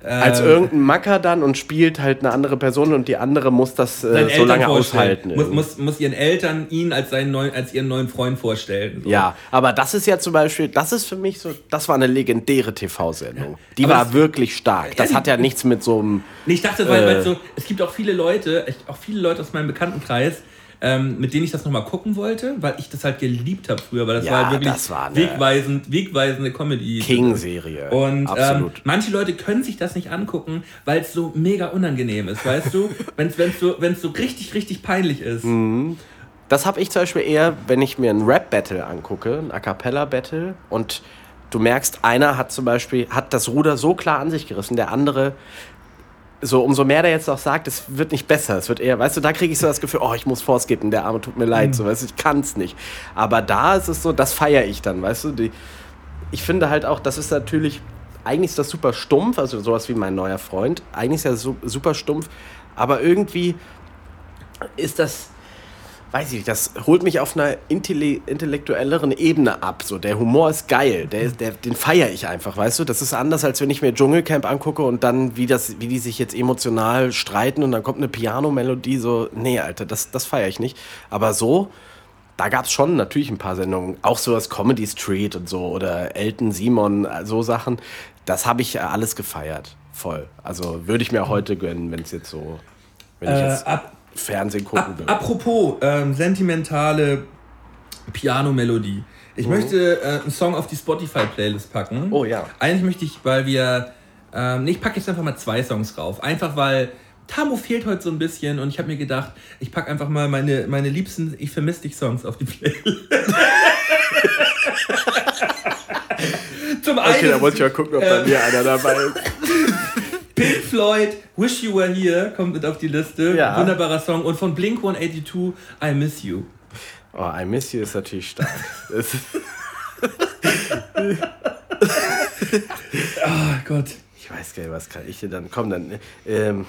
als irgendein Macker dann und spielt halt eine andere Person und die andere muss das äh, so lange aushalten. Muss, muss, muss ihren Eltern ihn als, seinen neuen, als ihren neuen Freund vorstellen. So. Ja, aber das ist ja zum Beispiel, das ist für mich so, das war eine legendäre TV-Sendung. Die Aber war das- wirklich stark. Das Ja, hat ja nichts mit so einem. Nee, ich dachte, weil, Äh. weil so, es gibt auch viele Leute, auch viele Leute aus meinem Bekanntenkreis, ähm, mit denen ich das nochmal gucken wollte, weil ich das halt geliebt habe früher, weil das Ja, war halt wirklich das war wegweisend, wegweisende Comedy. King-Serie. Und. Ähm, manche Leute können sich das nicht angucken, weil es so mega unangenehm ist, weißt du? <laughs> Wenn es so, wenn's so richtig, richtig peinlich ist. Mhm. Das habe ich zum Beispiel eher, wenn ich mir ein Rap-Battle angucke, ein A Cappella-Battle, und du merkst, einer hat zum Beispiel, hat das Ruder so klar an sich gerissen, der andere, so umso mehr der jetzt auch sagt, es wird nicht besser, es wird eher, weißt du, da kriege ich so das Gefühl, oh, ich muss vorskippen, der Arme tut mir leid, so, weißt du, ich kann es nicht. Aber da ist es so, das feiere ich dann, weißt du, die, ich finde halt auch, das ist natürlich, eigentlich ist das super stumpf, also sowas wie mein neuer Freund, eigentlich ist su super stumpf, aber irgendwie ist das, weiß ich nicht, das holt mich auf einer intelle intellektuelleren Ebene ab. So, der Humor ist geil, der, ist- der, den feiere ich einfach, weißt du? Das ist anders, als wenn ich mir Dschungelcamp angucke und dann, wie, das, wie die sich jetzt emotional streiten und dann kommt eine Pianomelodie, so, nee, Alter, das, das feiere ich nicht. Aber so, da gab es schon natürlich ein paar Sendungen, auch sowas Comedy Street und so oder Elton Simon, äh, so Sachen, das habe ich äh, alles gefeiert, voll. Also würde ich mir heute gönnen, wenn es jetzt so, wenn ich Äh, jetzt ab, Fernsehen gucken will. apropos ähm, sentimentale Piano-Melodie. Ich möchte äh, einen Song auf die Spotify-Playlist packen. Oh ja. Eigentlich möchte ich, weil wir. Ähm, nee, ich packe jetzt einfach mal zwei Songs rauf. Einfach weil. Tamo fehlt heute so ein bisschen und ich habe mir gedacht, ich packe einfach mal meine, meine liebsten Ich vermisse dich Songs auf die Playlist. <laughs> Zum einen Okay, da muss ich mal gucken, ob bei ähm, mir einer dabei ist. Pink Floyd, Wish You Were Here kommt mit auf die Liste. Ja. Wunderbarer Song. Und von Blink 182, I Miss You. Oh, I Miss You ist natürlich stark. Oh Gott. ich weiß gar nicht, was kann ich dir dann... Komm, dann... Ähm,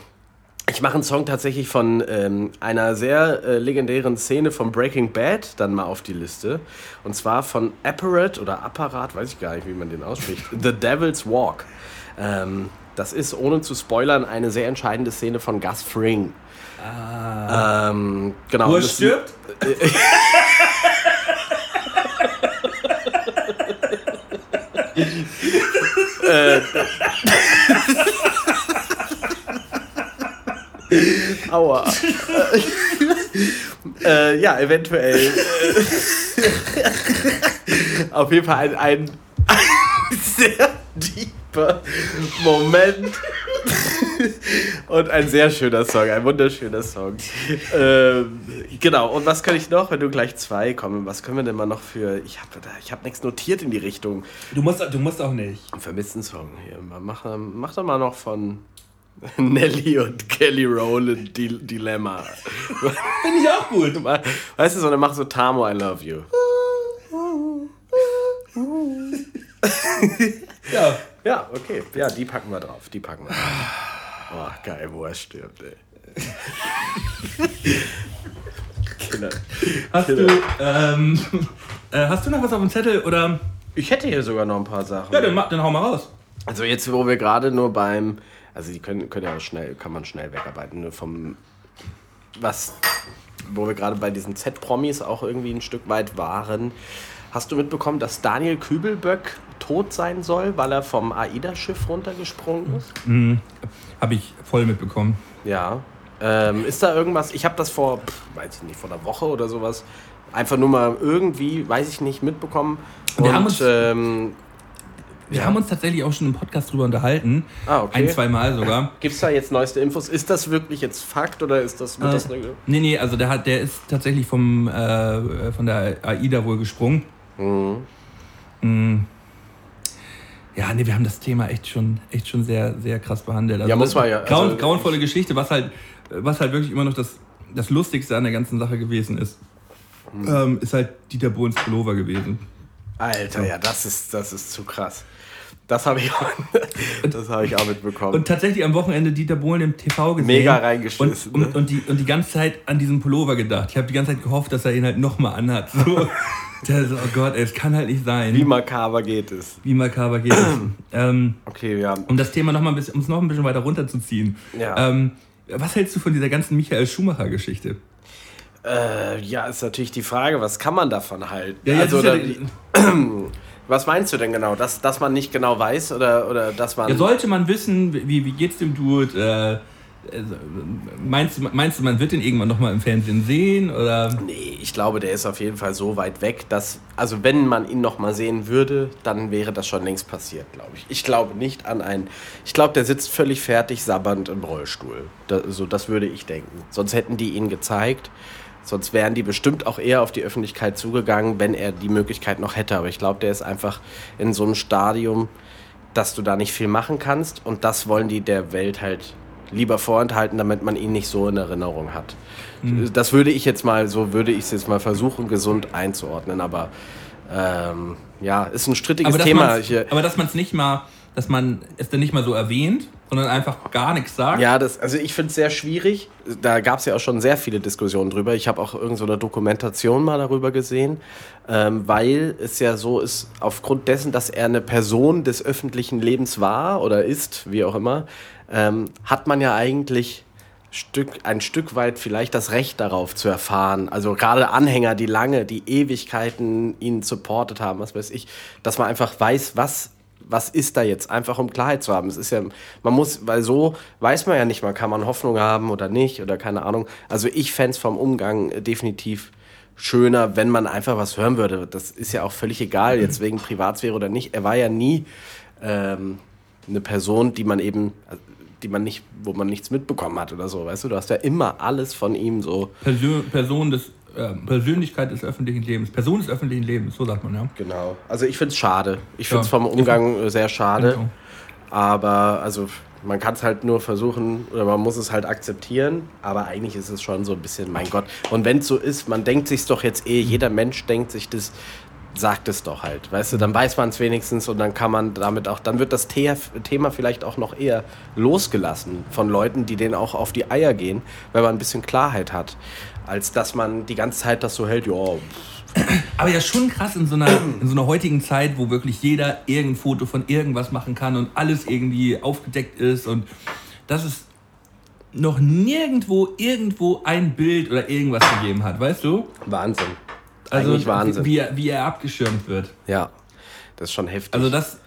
ich mache einen Song tatsächlich von ähm, einer sehr äh, legendären Szene von Breaking Bad dann mal auf die Liste. Und zwar von Apparat oder Apparat, weiß ich gar nicht, wie man den ausspricht. The Devil's Walk. Ähm, das ist, ohne zu spoilern, eine sehr entscheidende Szene von Gus Fring. Ähm, genau. Wo er stirbt? <laughs> Aua. <laughs> äh, ja, eventuell. <laughs> Auf jeden Fall ein, ein, sehr deeper Moment. Und ein sehr schöner Song, ein wunderschöner Song. Ähm, genau, und was kann ich noch, wenn du gleich zwei kommen, was können wir denn mal noch für. Ich habe ich hab nichts notiert in die Richtung. Du musst, du musst auch nicht. Einen vermissten Song hier. Mach, mach doch mal noch von <laughs> Nelly und Kelly Rowland Di Dilemma. Finde ich auch gut. <laughs> Weißt du, so, dann mach so Tamo, I love you. Ja. Ja, okay. Ja, die packen wir drauf. Die packen wir drauf. Oh, geil, wo er stirbt, ey. Kinder. Hast du, ähm, äh, hast du noch was auf dem Zettel oder? Ich hätte hier sogar noch ein paar Sachen. Ja, dann, mach- dann hau mal raus. Also jetzt, wo wir gerade nur beim, also die können, können ja auch schnell, kann man schnell wegarbeiten, nur vom, was, wo wir gerade bei diesen Z-Promis auch irgendwie ein Stück weit waren. Hast du mitbekommen, dass Daniel Kübelböck tot sein soll, weil er vom AIDA-Schiff runtergesprungen ist? Habe ich voll mitbekommen. Ja. Ähm, ist da irgendwas, ich habe das vor, weiß ich nicht, vor einer Woche oder sowas, einfach nur mal irgendwie, weiß ich nicht, mitbekommen. Wir Und, haben uns- ähm, Wir Ja. haben uns tatsächlich auch schon im Podcast drüber unterhalten. Ah, okay. Ein, zwei Mal sogar. <laughs> Gibt es da jetzt neueste Infos? Ist das wirklich jetzt Fakt oder ist das, wird das Äh, nee, nee, also der, hat, der ist tatsächlich vom, äh, von der AIDA wohl gesprungen. Mhm. Mm. Ja, nee, wir haben das Thema echt schon, echt schon sehr, sehr krass behandelt. Also Ja, muss man ja, also- Grauen, grauenvolle Geschichte, was halt, was halt wirklich immer noch das, das Lustigste an der ganzen Sache gewesen ist. Mhm. Ähm, ist halt Dieter Bohlens Pullover gewesen. Alter, ja, das ist, das ist zu krass. Das habe ich, auch- <laughs> das hab ich auch mitbekommen. Und tatsächlich am Wochenende Dieter Bohlen im TV gesehen. Mega reingeschissen, Und, ne? und, und, die, und die ganze Zeit an diesen Pullover gedacht. Ich habe die ganze Zeit gehofft, dass er ihn halt nochmal anhat. So. <laughs> Der so, oh Gott, ey, es kann halt nicht sein. Wie makaber geht es? Wie makaber geht es. <clears throat> ähm, Okay, ja. um das Thema noch mal ein bisschen, um es noch ein bisschen weiter runterzuziehen. Ja. Ähm, was hältst du von dieser ganzen Michael Schumacher-Geschichte? Äh, ja, ist natürlich die Frage, was kann man davon halten? Ja, also, ja <clears throat> <clears throat> was meinst du denn genau? Dass, dass man nicht genau weiß oder, oder dass man. Ja, sollte man wissen, wie, wie geht's dem Dude? Äh, äh, meinst, du, meinst du, man wird den irgendwann noch mal im Fernsehen sehen? Oder? Nee, ich glaube, der ist auf jeden Fall so weit weg, dass, also wenn man ihn noch mal sehen würde, dann wäre das schon längst passiert, glaube ich. Ich glaube nicht an einen, ich glaube, der sitzt völlig fertig sabbernd im Rollstuhl. Da, so, das würde ich denken. Sonst hätten die ihn gezeigt. Sonst wären die bestimmt auch eher auf die Öffentlichkeit zugegangen, wenn er die Möglichkeit noch hätte. Aber ich glaube, der ist einfach in so einem Stadium, dass du da nicht viel machen kannst. Und das wollen die der Welt halt lieber vorenthalten, damit man ihn nicht so in Erinnerung hat. Das würde ich jetzt mal, so würde ich es jetzt mal versuchen, gesund einzuordnen. Aber ähm, ja, ist ein strittiges Aber Thema. aber dass man es nicht mal, dass man es dann nicht mal so erwähnt, sondern einfach gar nichts sagt. Ja, das, also ich finde es sehr schwierig. Da gab es ja auch schon sehr viele Diskussionen drüber. Ich habe auch irgendeine so eine Dokumentation mal darüber gesehen, ähm, weil es ja so ist, aufgrund dessen, dass er eine Person des öffentlichen Lebens war oder ist, wie auch immer, ähm, hat man ja eigentlich Stück, ein Stück weit vielleicht das Recht darauf zu erfahren. Also gerade Anhänger, die lange, die Ewigkeiten ihn supportet haben, was weiß ich, dass man einfach weiß, was was ist da jetzt, einfach um Klarheit zu haben. Es ist ja, man muss, weil so weiß man ja nicht mal, kann man Hoffnung haben oder nicht oder keine Ahnung. Also ich fände es vom Umgang äh, definitiv schöner, wenn man einfach was hören würde. Das ist ja auch völlig egal, jetzt wegen Privatsphäre oder nicht. Er war ja nie ähm, eine Person, die man eben, die man nicht, wo man nichts mitbekommen hat oder so, weißt du? Du hast ja immer alles von ihm so. Persön Person des, äh, Persönlichkeit des öffentlichen Lebens. Person des öffentlichen Lebens, so sagt man, ja. Genau. Also ich finde es schade. Ich finde es Ja. vom Umgang äh, sehr schade. Genau. Aber also man kann es halt nur versuchen oder man muss es halt akzeptieren. Aber eigentlich ist es schon so ein bisschen, mein Gott. Und wenn es so ist, man denkt sich doch jetzt eh, jeder Mensch denkt sich das, sagt es doch halt. Weißt du, dann weiß man es wenigstens und dann kann man damit auch, dann wird das The Thema vielleicht auch noch eher losgelassen von Leuten, die denen auch auf die Eier gehen, weil man ein bisschen Klarheit hat. Als dass man die ganze Zeit das so hält, ja, Aber ja schon krass in so, einer, in so einer heutigen Zeit, wo wirklich jeder irgendein Foto von irgendwas machen kann und alles irgendwie aufgedeckt ist und dass es noch nirgendwo irgendwo ein Bild oder irgendwas gegeben hat, weißt du? Wahnsinn. Also Eigentlich Wahnsinn. Wie, er, wie er abgeschirmt wird. Ja, das ist schon heftig. Also das...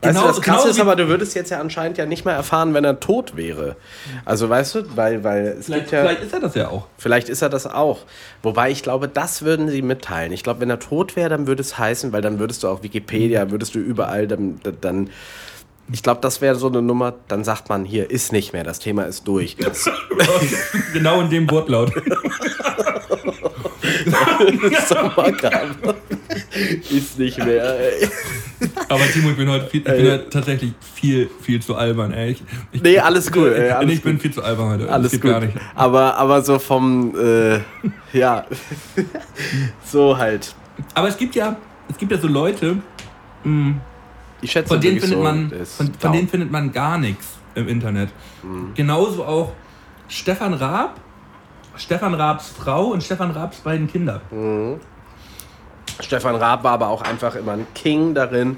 weißt du, das Krasse genau ist aber, du würdest jetzt ja anscheinend ja nicht mehr erfahren, wenn er tot wäre. Also weißt du, weil, weil es Vielleicht, gibt ja, vielleicht ist er das ja auch. vielleicht ist er das auch. Wobei ich glaube, das würden sie mitteilen. Ich glaube, wenn er tot wäre, dann würde es heißen, weil dann würdest du auf Wikipedia, würdest du überall dann, dann ich glaube, das wäre so eine Nummer, dann sagt man, hier ist nicht mehr, das Thema ist durch. <laughs> genau in dem Wortlaut. <laughs> <laughs> Sommergabe. ist nicht mehr. Ey. Aber Timo, ich bin heute, viel, ich bin heute tatsächlich viel, viel zu albern, ey. Ich, ich, Nee, alles cool. Ey, ich, alles ich bin viel zu albern heute. Alles gut. gar nicht. Aber, aber so vom, äh, ja, so halt. Aber es gibt ja, es gibt ja so Leute, Ich schätze von denen findet so, man, von, von denen findet man gar nichts im Internet. Genauso auch Stefan Raab, Stefan Raabs Frau und Stefan Raabs beiden Kinder. Stefan Raab war aber auch einfach immer ein King darin,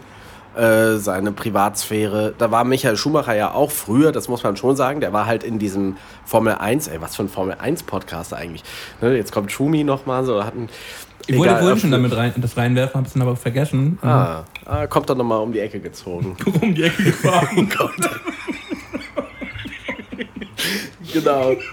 äh, seine Privatsphäre. Da war Michael Schumacher ja auch früher, das muss man schon sagen. Der war halt in diesem Formel 1, ey, was für ein Formel 1 Podcast eigentlich. Ne, jetzt kommt Schumi nochmal so, hatten. Ich wollte vorhin schon damit rein, das reinwerfen, habe es dann aber vergessen. Ah, ah, kommt dann nochmal um die Ecke gezogen. <laughs> Um die Ecke gefahren. <laughs> <laughs> genau. <laughs>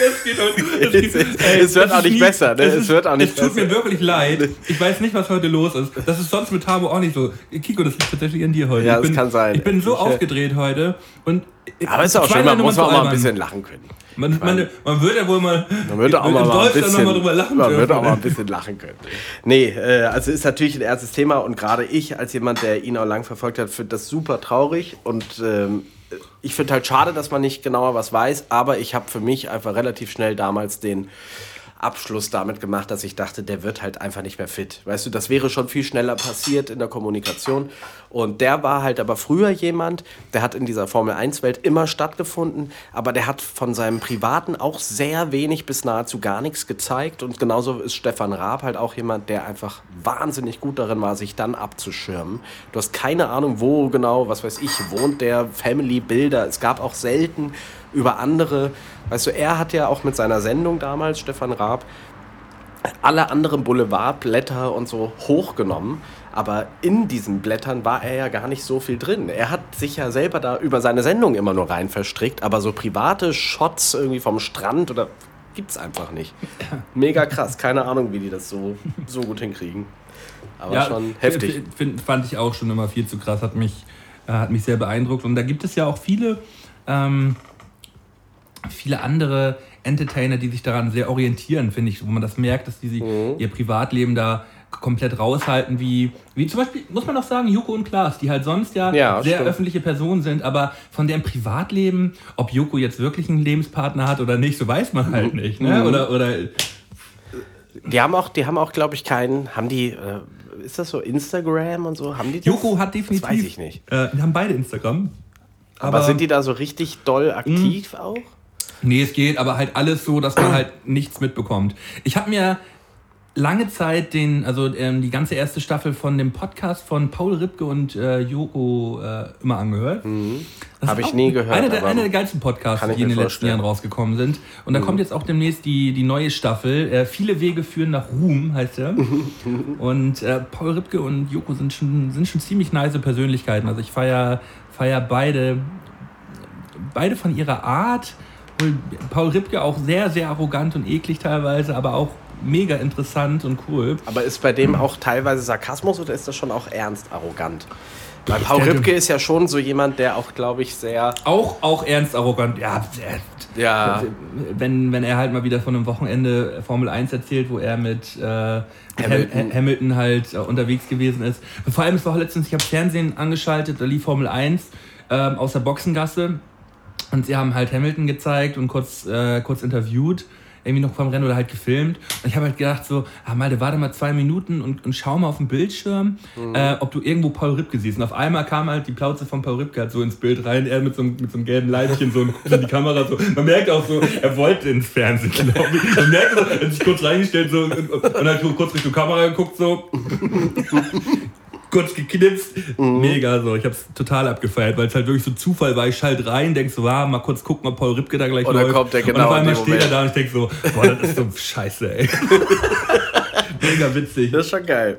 Das geht auch Es, es, es wird auch nicht besser, ne? Es wird auch nicht Es tut besser. mir wirklich leid. Ich weiß nicht, was heute los ist. Das ist sonst mit Tabo auch nicht so. Kiko, das liegt tatsächlich an dir heute. Ja, das bin, kann sein. Ich bin so Ich, äh, aufgedreht heute. Und Aber ist auch schön, man muss auch mal ein bisschen lachen können. Man, man, man würde ja wohl mal. Man würde auch mal, mal ein Deutschland bisschen, mal drüber lachen man dürfen. würde auch mal ein bisschen lachen können. Nee, äh, also ist natürlich ein ernstes Thema und gerade ich als jemand, der ihn auch lang verfolgt hat, finde das super traurig und ähm, ich finde halt schade, dass man nicht genauer was weiß, aber ich habe für mich einfach relativ schnell damals den Abschluss damit gemacht, dass ich dachte, der wird halt einfach nicht mehr fit. Weißt du, das wäre schon viel schneller passiert in der Kommunikation. Und der war halt aber früher jemand, der hat in dieser Formel 1-Welt immer stattgefunden, aber der hat von seinem Privaten auch sehr wenig bis nahezu gar nichts gezeigt. Und genauso ist Stefan Raab halt auch jemand, der einfach wahnsinnig gut darin war, sich dann abzuschirmen. Du hast keine Ahnung, wo genau, was weiß ich, wohnt der, Family-Bilder. Es gab auch selten über andere. Weißt du, er hat ja auch mit seiner Sendung damals, Stefan Raab, alle anderen Boulevardblätter und so hochgenommen. Aber in diesen Blättern war er ja gar nicht so viel drin. Er hat sich ja selber da über seine Sendung immer nur rein verstrickt, aber so private Shots irgendwie vom Strand oder gibt's einfach nicht. Mega krass. Keine Ahnung, wie die das so, so gut hinkriegen. Aber schon heftig. Find, fand ich auch schon immer viel zu krass, hat mich, äh, hat mich sehr beeindruckt. Und da gibt es ja auch viele, ähm, viele andere Entertainer, die sich daran sehr orientieren, finde ich, wo man das merkt, dass die sich Mhm. ihr Privatleben da komplett raushalten, wie, wie zum Beispiel, muss man auch sagen, Joko und Klaas, die halt sonst ja, Ja, sehr stimmt. öffentliche Personen sind, aber von deren Privatleben, ob Joko jetzt wirklich einen Lebenspartner hat oder nicht, so weiß man Mhm. halt nicht. Ne? Oder, oder Die haben auch, die haben auch, glaube ich, keinen. Haben die, äh, ist das so Instagram und so? Haben die das? Joko hat definitiv. Das weiß ich nicht. Äh, die haben beide Instagram. Aber, sind die da so richtig doll aktiv Mhm. auch? Nee, es geht, aber halt alles so, dass man halt nichts mitbekommt. Ich habe mir lange Zeit den, also ähm, die ganze erste Staffel von dem Podcast von Paul Ripke und äh, Joko äh, immer angehört. Mhm. Hab ist ich nie gehört, Einer der, einer der geilsten Podcasts, die in den letzten vorstellen. Mhm. Jahren rausgekommen sind. Und da kommt jetzt auch demnächst die, die neue Staffel. Äh, Viele Wege führen nach Ruhm, heißt er. <laughs> und äh, Paul Ripke und Joko sind schon, sind schon ziemlich nice Persönlichkeiten. Also ich feier, feier beide, beide von ihrer Art. Paul Ripke auch sehr, sehr arrogant und eklig teilweise, aber auch mega interessant und cool. Aber ist bei dem auch teilweise Sarkasmus oder ist das schon auch ernst arrogant? Weil Paul Ripke ist ja schon so jemand, der auch, glaube ich, sehr. Auch, auch ernst arrogant. Ja, Ja. wenn, wenn er halt mal wieder von einem Wochenende Formel 1 erzählt, wo er mit äh, Hamilton. Hamilton. Halt äh, unterwegs gewesen ist. Vor allem, es war letztens, ich habe Fernsehen angeschaltet, da lief Formel 1 ähm, aus der Boxengasse und sie haben halt Hamilton gezeigt und kurz, äh, kurz interviewt. Irgendwie noch vom Rennen oder halt gefilmt. Und ich habe halt gedacht so, ah, Malte, warte mal zwei Minuten und, und schau mal auf den Bildschirm, äh, ob du irgendwo Paul Ripke siehst. Und auf einmal kam halt die Plauze von Paul Ripke halt so ins Bild rein, er mit so, einem- mit so einem gelben Leibchen so und guckt in die Kamera so. Man merkt auch so, er wollte ins Fernsehen, glaube ich. Man merkt so, er hat sich kurz reingestellt so und, und, und hat so kurz Richtung Kamera geguckt so. Kurz geknipst. Mega so. Ich hab's total abgefeiert, weil es halt wirklich so Zufall war. Ich schalt rein, denk so, ah, mal kurz gucken, ob Paul Ripke da gleich Und läuft. kommt der und genau auf in einmal steht er da und ich denk so, boah, das ist so <laughs> scheiße, ey. <laughs> Mega witzig. Das ist schon geil.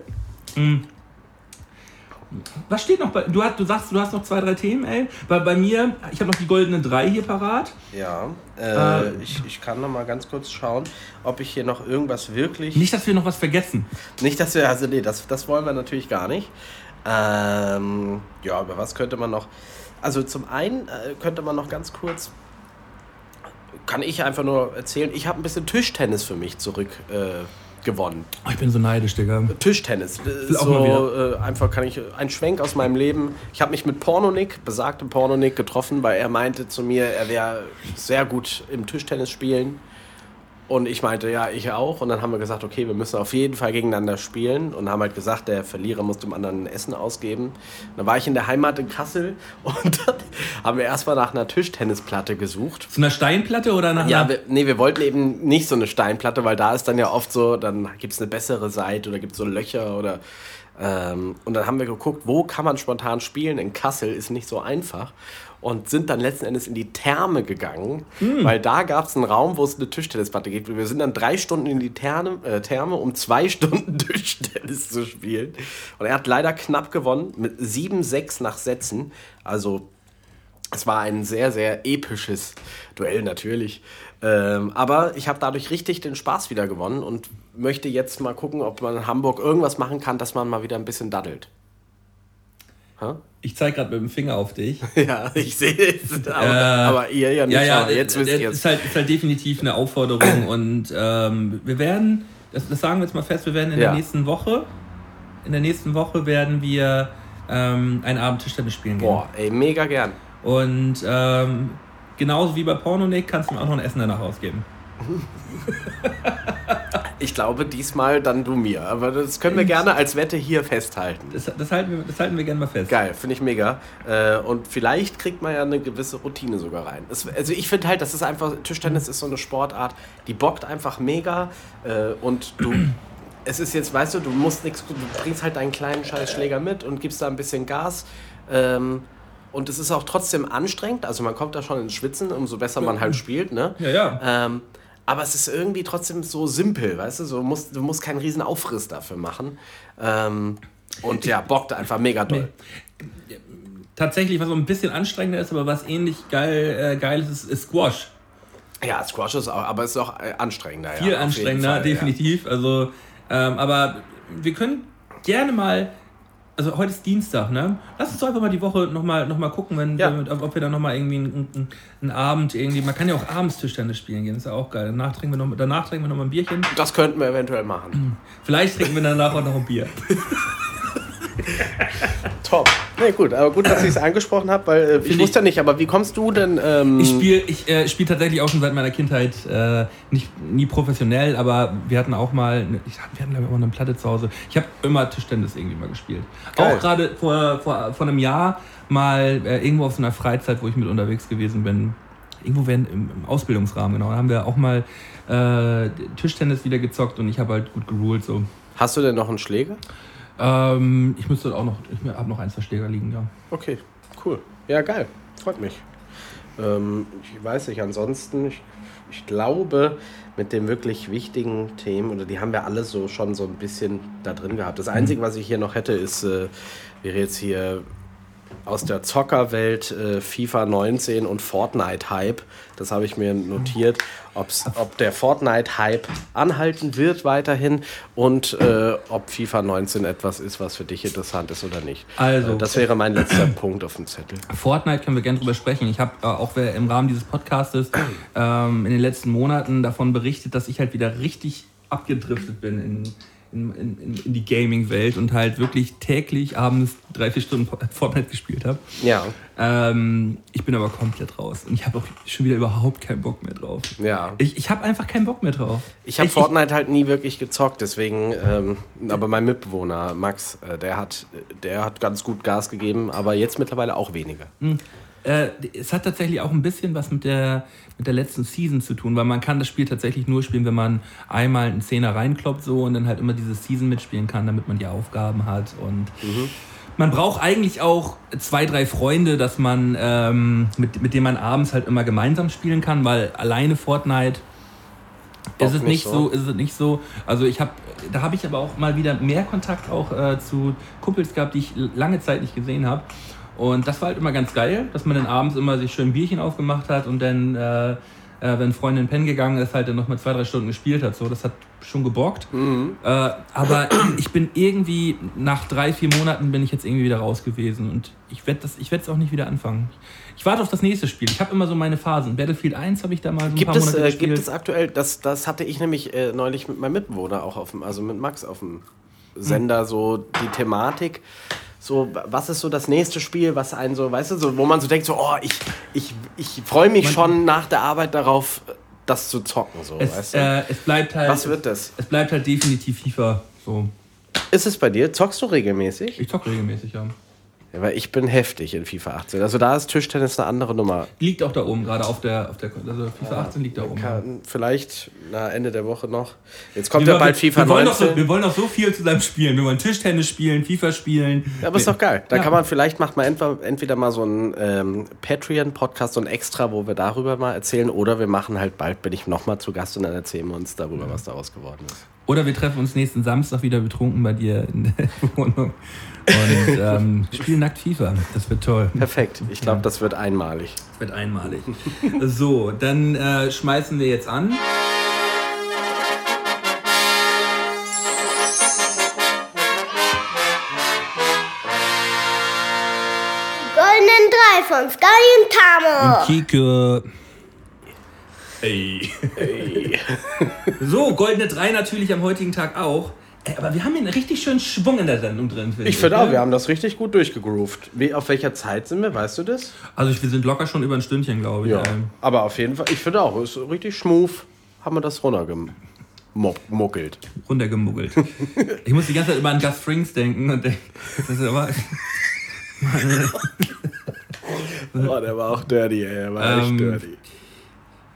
Was steht noch bei, du, hast, du sagst, du hast noch zwei, drei Themen, ey. Weil bei mir, ich habe noch die goldene drei hier parat. Ja. Äh, Äh, ich, ich kann noch mal ganz kurz schauen, ob ich hier noch irgendwas wirklich. Nicht, dass wir noch was vergessen. Nicht, dass wir, also nee, das, das wollen wir natürlich gar nicht. Ähm, ja, über was könnte man noch? Also zum einen äh, könnte man noch ganz kurz, kann ich einfach nur erzählen, ich habe ein bisschen Tischtennis für mich zurück äh, gewonnen. Oh, ich bin so neidisch, Digga. Tischtennis. So äh, einfach kann ich ein Schwenk aus meinem Leben. Ich habe mich mit Pornonik, besagtem Pornonik, getroffen, weil er meinte zu mir, er wäre sehr gut im Tischtennis spielen. Und ich meinte, ja, ich auch. Und dann haben wir gesagt, okay, wir müssen auf jeden Fall gegeneinander spielen. Und haben halt gesagt, der Verlierer muss dem anderen ein Essen ausgeben. dann war ich in der Heimat in Kassel <laughs> und dann haben wir erstmal nach einer Tischtennisplatte gesucht. Zu einer Steinplatte oder nach Ja, einer... wir, nee, wir wollten eben nicht so eine Steinplatte, weil da ist dann ja oft so, dann gibt es eine bessere Seite oder gibt es so Löcher oder. Ähm, und dann haben wir geguckt, wo kann man spontan spielen. In Kassel ist nicht so einfach. Und sind dann letzten Endes in die Therme gegangen, weil da gab es einen Raum, wo es eine Tischtennisplatte gibt. Wir sind dann drei Stunden in die Therme, äh, Therme um zwei <laughs> Stunden Tischtennis zu spielen. Und er hat leider knapp gewonnen mit 7-6 nach Sätzen. Also es war ein sehr, sehr episches Duell natürlich. Ähm, aber ich habe dadurch richtig den Spaß wieder gewonnen und möchte jetzt mal gucken, ob man in Hamburg irgendwas machen kann, dass man mal wieder ein bisschen daddelt. Hä? Ich zeig gerade mit dem Finger auf dich. <laughs> Ja, ich sehe es. Aber, Äh, aber ihr ja nicht. Ja, ja, jetzt wisst ihr ist es. halt, ist halt definitiv eine Aufforderung <coughs> und ähm, wir werden, das, das sagen wir jetzt mal fest, wir werden in Ja. der nächsten Woche, in der nächsten Woche werden wir ähm, einen Abend Tischtennis spielen gehen. Boah, ey, mega gern. Und ähm, genauso wie bei Pornonik kannst du mir auch noch ein Essen danach ausgeben. <laughs> Ich glaube, diesmal dann du mir. Aber das können wir gerne als Wette hier festhalten. Das, das, halten, wir, das halten wir gerne mal fest. Geil, finde ich mega. Äh, und vielleicht kriegt man ja eine gewisse Routine sogar rein. Es, also ich finde halt, das ist einfach, Tischtennis ist so eine Sportart, die bockt einfach mega. Äh, und du, <clears throat> es ist jetzt, weißt du, du musst nichts, du bringst halt deinen kleinen Scheißschläger mit und gibst da ein bisschen Gas. Ähm, und es ist auch trotzdem anstrengend, also man kommt da schon ins Schwitzen, umso besser man halt spielt, ne? Ja, ja. Ähm, aber es ist irgendwie trotzdem so simpel, weißt du? So, du, musst, du musst keinen riesen Aufriss dafür machen. Ähm, und ja, bockt einfach mega doll. Tatsächlich, was so ein bisschen anstrengender ist, aber was ähnlich geil, äh, geil ist, ist, Squash. Ja, Squash ist auch, aber es ist auch äh, anstrengender. Viel ja, anstrengender, Fall, definitiv. Also, ähm, aber wir können gerne mal. Also heute ist Dienstag, ne? Lass uns doch einfach mal die Woche nochmal noch mal gucken, wenn, Ja. wenn, ob wir dann nochmal irgendwie einen, einen, einen Abend irgendwie. Man kann ja auch abends Tischtennis spielen gehen, ist ja auch geil. Danach trinken wir noch, danach trinken wir noch ein Bierchen. Das könnten wir eventuell machen. Vielleicht trinken wir danach auch noch ein Bier. <laughs> <laughs> Top. Nee, gut, aber gut, dass ich es angesprochen habe, weil äh, ich wusste ja nicht, aber wie kommst du denn. Ähm, Ich spiele ich, äh, spiel tatsächlich auch schon seit meiner Kindheit, äh, nicht, nie professionell, aber wir hatten auch mal, eine, ich, wir hatten glaube ich auch eine Platte zu Hause. Ich habe immer Tischtennis irgendwie mal gespielt. Geil. Auch gerade vor, vor, vor einem Jahr mal äh, irgendwo auf so einer Freizeit, wo ich mit unterwegs gewesen bin. Irgendwo während, im, im Ausbildungsrahmen, genau. Da haben wir auch mal äh, Tischtennis wieder gezockt und ich habe halt gut geruled. So. Hast du denn noch einen Schläger? Ähm, ich müsste auch noch, ich habe noch ein, zwei Schläger liegen, ja. Okay, cool. Ja, geil. Freut mich. Ähm, ich weiß nicht, ansonsten, ich, ich glaube, mit den wirklich wichtigen Themen, oder die haben wir alle so schon so ein bisschen da drin gehabt. Das Einzige, was ich hier noch hätte, ist, äh, wäre jetzt hier aus der Zockerwelt äh, FIFA 19 und Fortnite-Hype. Das habe ich mir notiert, ob's, ob der Fortnite-Hype anhalten wird weiterhin und äh, ob FIFA 19 etwas ist, was für dich interessant ist oder nicht. Also- Äh, das wäre mein letzter Punkt auf dem Zettel. Fortnite können wir gerne drüber sprechen. Ich habe äh, auch im Rahmen dieses Podcastes ähm, in den letzten Monaten davon berichtet, dass ich halt wieder richtig abgedriftet bin in, in, in, in die Gaming-Welt und halt wirklich täglich abends drei, vier Stunden Fortnite gespielt habe. Ja, Ähm, ich bin aber komplett raus und ich habe auch schon wieder überhaupt keinen Bock mehr drauf. ja. Ich, ich habe einfach keinen Bock mehr drauf. Ich habe Fortnite halt nie wirklich gezockt, deswegen, ähm, aber mein Mitbewohner Max, äh, der hat, der hat ganz gut Gas gegeben, aber jetzt mittlerweile auch weniger. Äh, es hat tatsächlich auch ein bisschen was mit der, mit der letzten Season zu tun, weil man kann das Spiel tatsächlich nur spielen, wenn man einmal einen Zehner reinkloppt so und dann halt immer diese Season mitspielen kann, damit man die Aufgaben hat und man braucht eigentlich auch zwei, drei Freunde, dass man ähm, mit, mit denen man abends halt immer gemeinsam spielen kann, weil alleine Fortnite ist es nicht nicht so. so, ist es nicht so. Also ich habe, da habe ich aber auch mal wieder mehr Kontakt auch äh, zu Kumpels gehabt, die ich lange Zeit nicht gesehen habe. Und das war halt immer ganz geil, dass man dann abends immer sich schön ein Bierchen aufgemacht hat und dann, äh, äh, wenn Freundin pennen gegangen ist, halt dann noch mal zwei, drei Stunden gespielt hat. So, das hat schon gebockt. Äh, aber <clears throat> ich bin irgendwie, nach drei, vier Monaten bin ich jetzt irgendwie wieder raus gewesen und ich werde es auch nicht wieder anfangen. Ich warte auf das nächste Spiel. Ich habe immer so meine Phasen. Battlefield 1 habe ich da mal so ein Gibt paar es, Monate äh, gespielt. gibt es aktuell, das, das hatte ich nämlich äh, neulich mit meinem Mitbewohner auch auf dem, also mit Max auf dem Sender, so die Thematik. So, was ist so das nächste Spiel, was einen so, weißt du, so, wo man so denkt, so, oh, ich, ich, ich freue mich schon nach der Arbeit darauf, das zu zocken, so, es, weißt du? äh, es bleibt halt. was wird das? Es bleibt halt definitiv FIFA. So. Ist es bei dir? Zockst du regelmäßig? Ich zocke regelmäßig, ja. Ja, weil ich bin heftig in FIFA 18. Also da ist Tischtennis eine andere Nummer. Liegt auch da oben, gerade auf der, auf der. Also FIFA 18 liegt da oben. Kann, vielleicht na, Ende der Woche noch. Jetzt kommt Wir, ja bald FIFA wir, wollen doch 19. so, wir wollen doch so viel zusammen spielen. Wir wollen Tischtennis spielen, FIFA spielen. Ja, aber ist doch geil. Da Ja. kann man vielleicht macht man entweder, entweder mal so einen ähm, Patreon-Podcast, so ein Extra, wo wir darüber mal erzählen, oder wir machen halt bald, bin ich nochmal zu Gast und dann erzählen wir uns darüber, was daraus geworden ist. Oder wir treffen uns nächsten Samstag wieder betrunken bei dir in der <laughs> Wohnung und ähm, spielen nackt FIFA. Das wird toll. Perfekt. Ich glaube, das wird einmalig. Das wird einmalig. So, dann äh, schmeißen wir jetzt an. Goldenen Drei von Sky und Tamo. Kike. Ey. so, goldene 3 natürlich am heutigen Tag auch. Ey, aber wir haben hier einen richtig schönen Schwung in der Sendung drin, finde Ich finde auch, wir haben das richtig gut durchgegroovt. Wie, auf welcher Zeit sind wir, weißt du das? Also wir sind locker schon über ein Stündchen, glaube ich. Ähm, Aber auf jeden Fall, ich finde auch, ist richtig smooth, haben wir das runtergemuckelt. runtergemuggelt. <laughs> ich muss die ganze Zeit immer an Gus Frings denken und denke, das ist aber... <laughs> Oh, der war auch dirty, ey. Der war Ähm, echt dirty.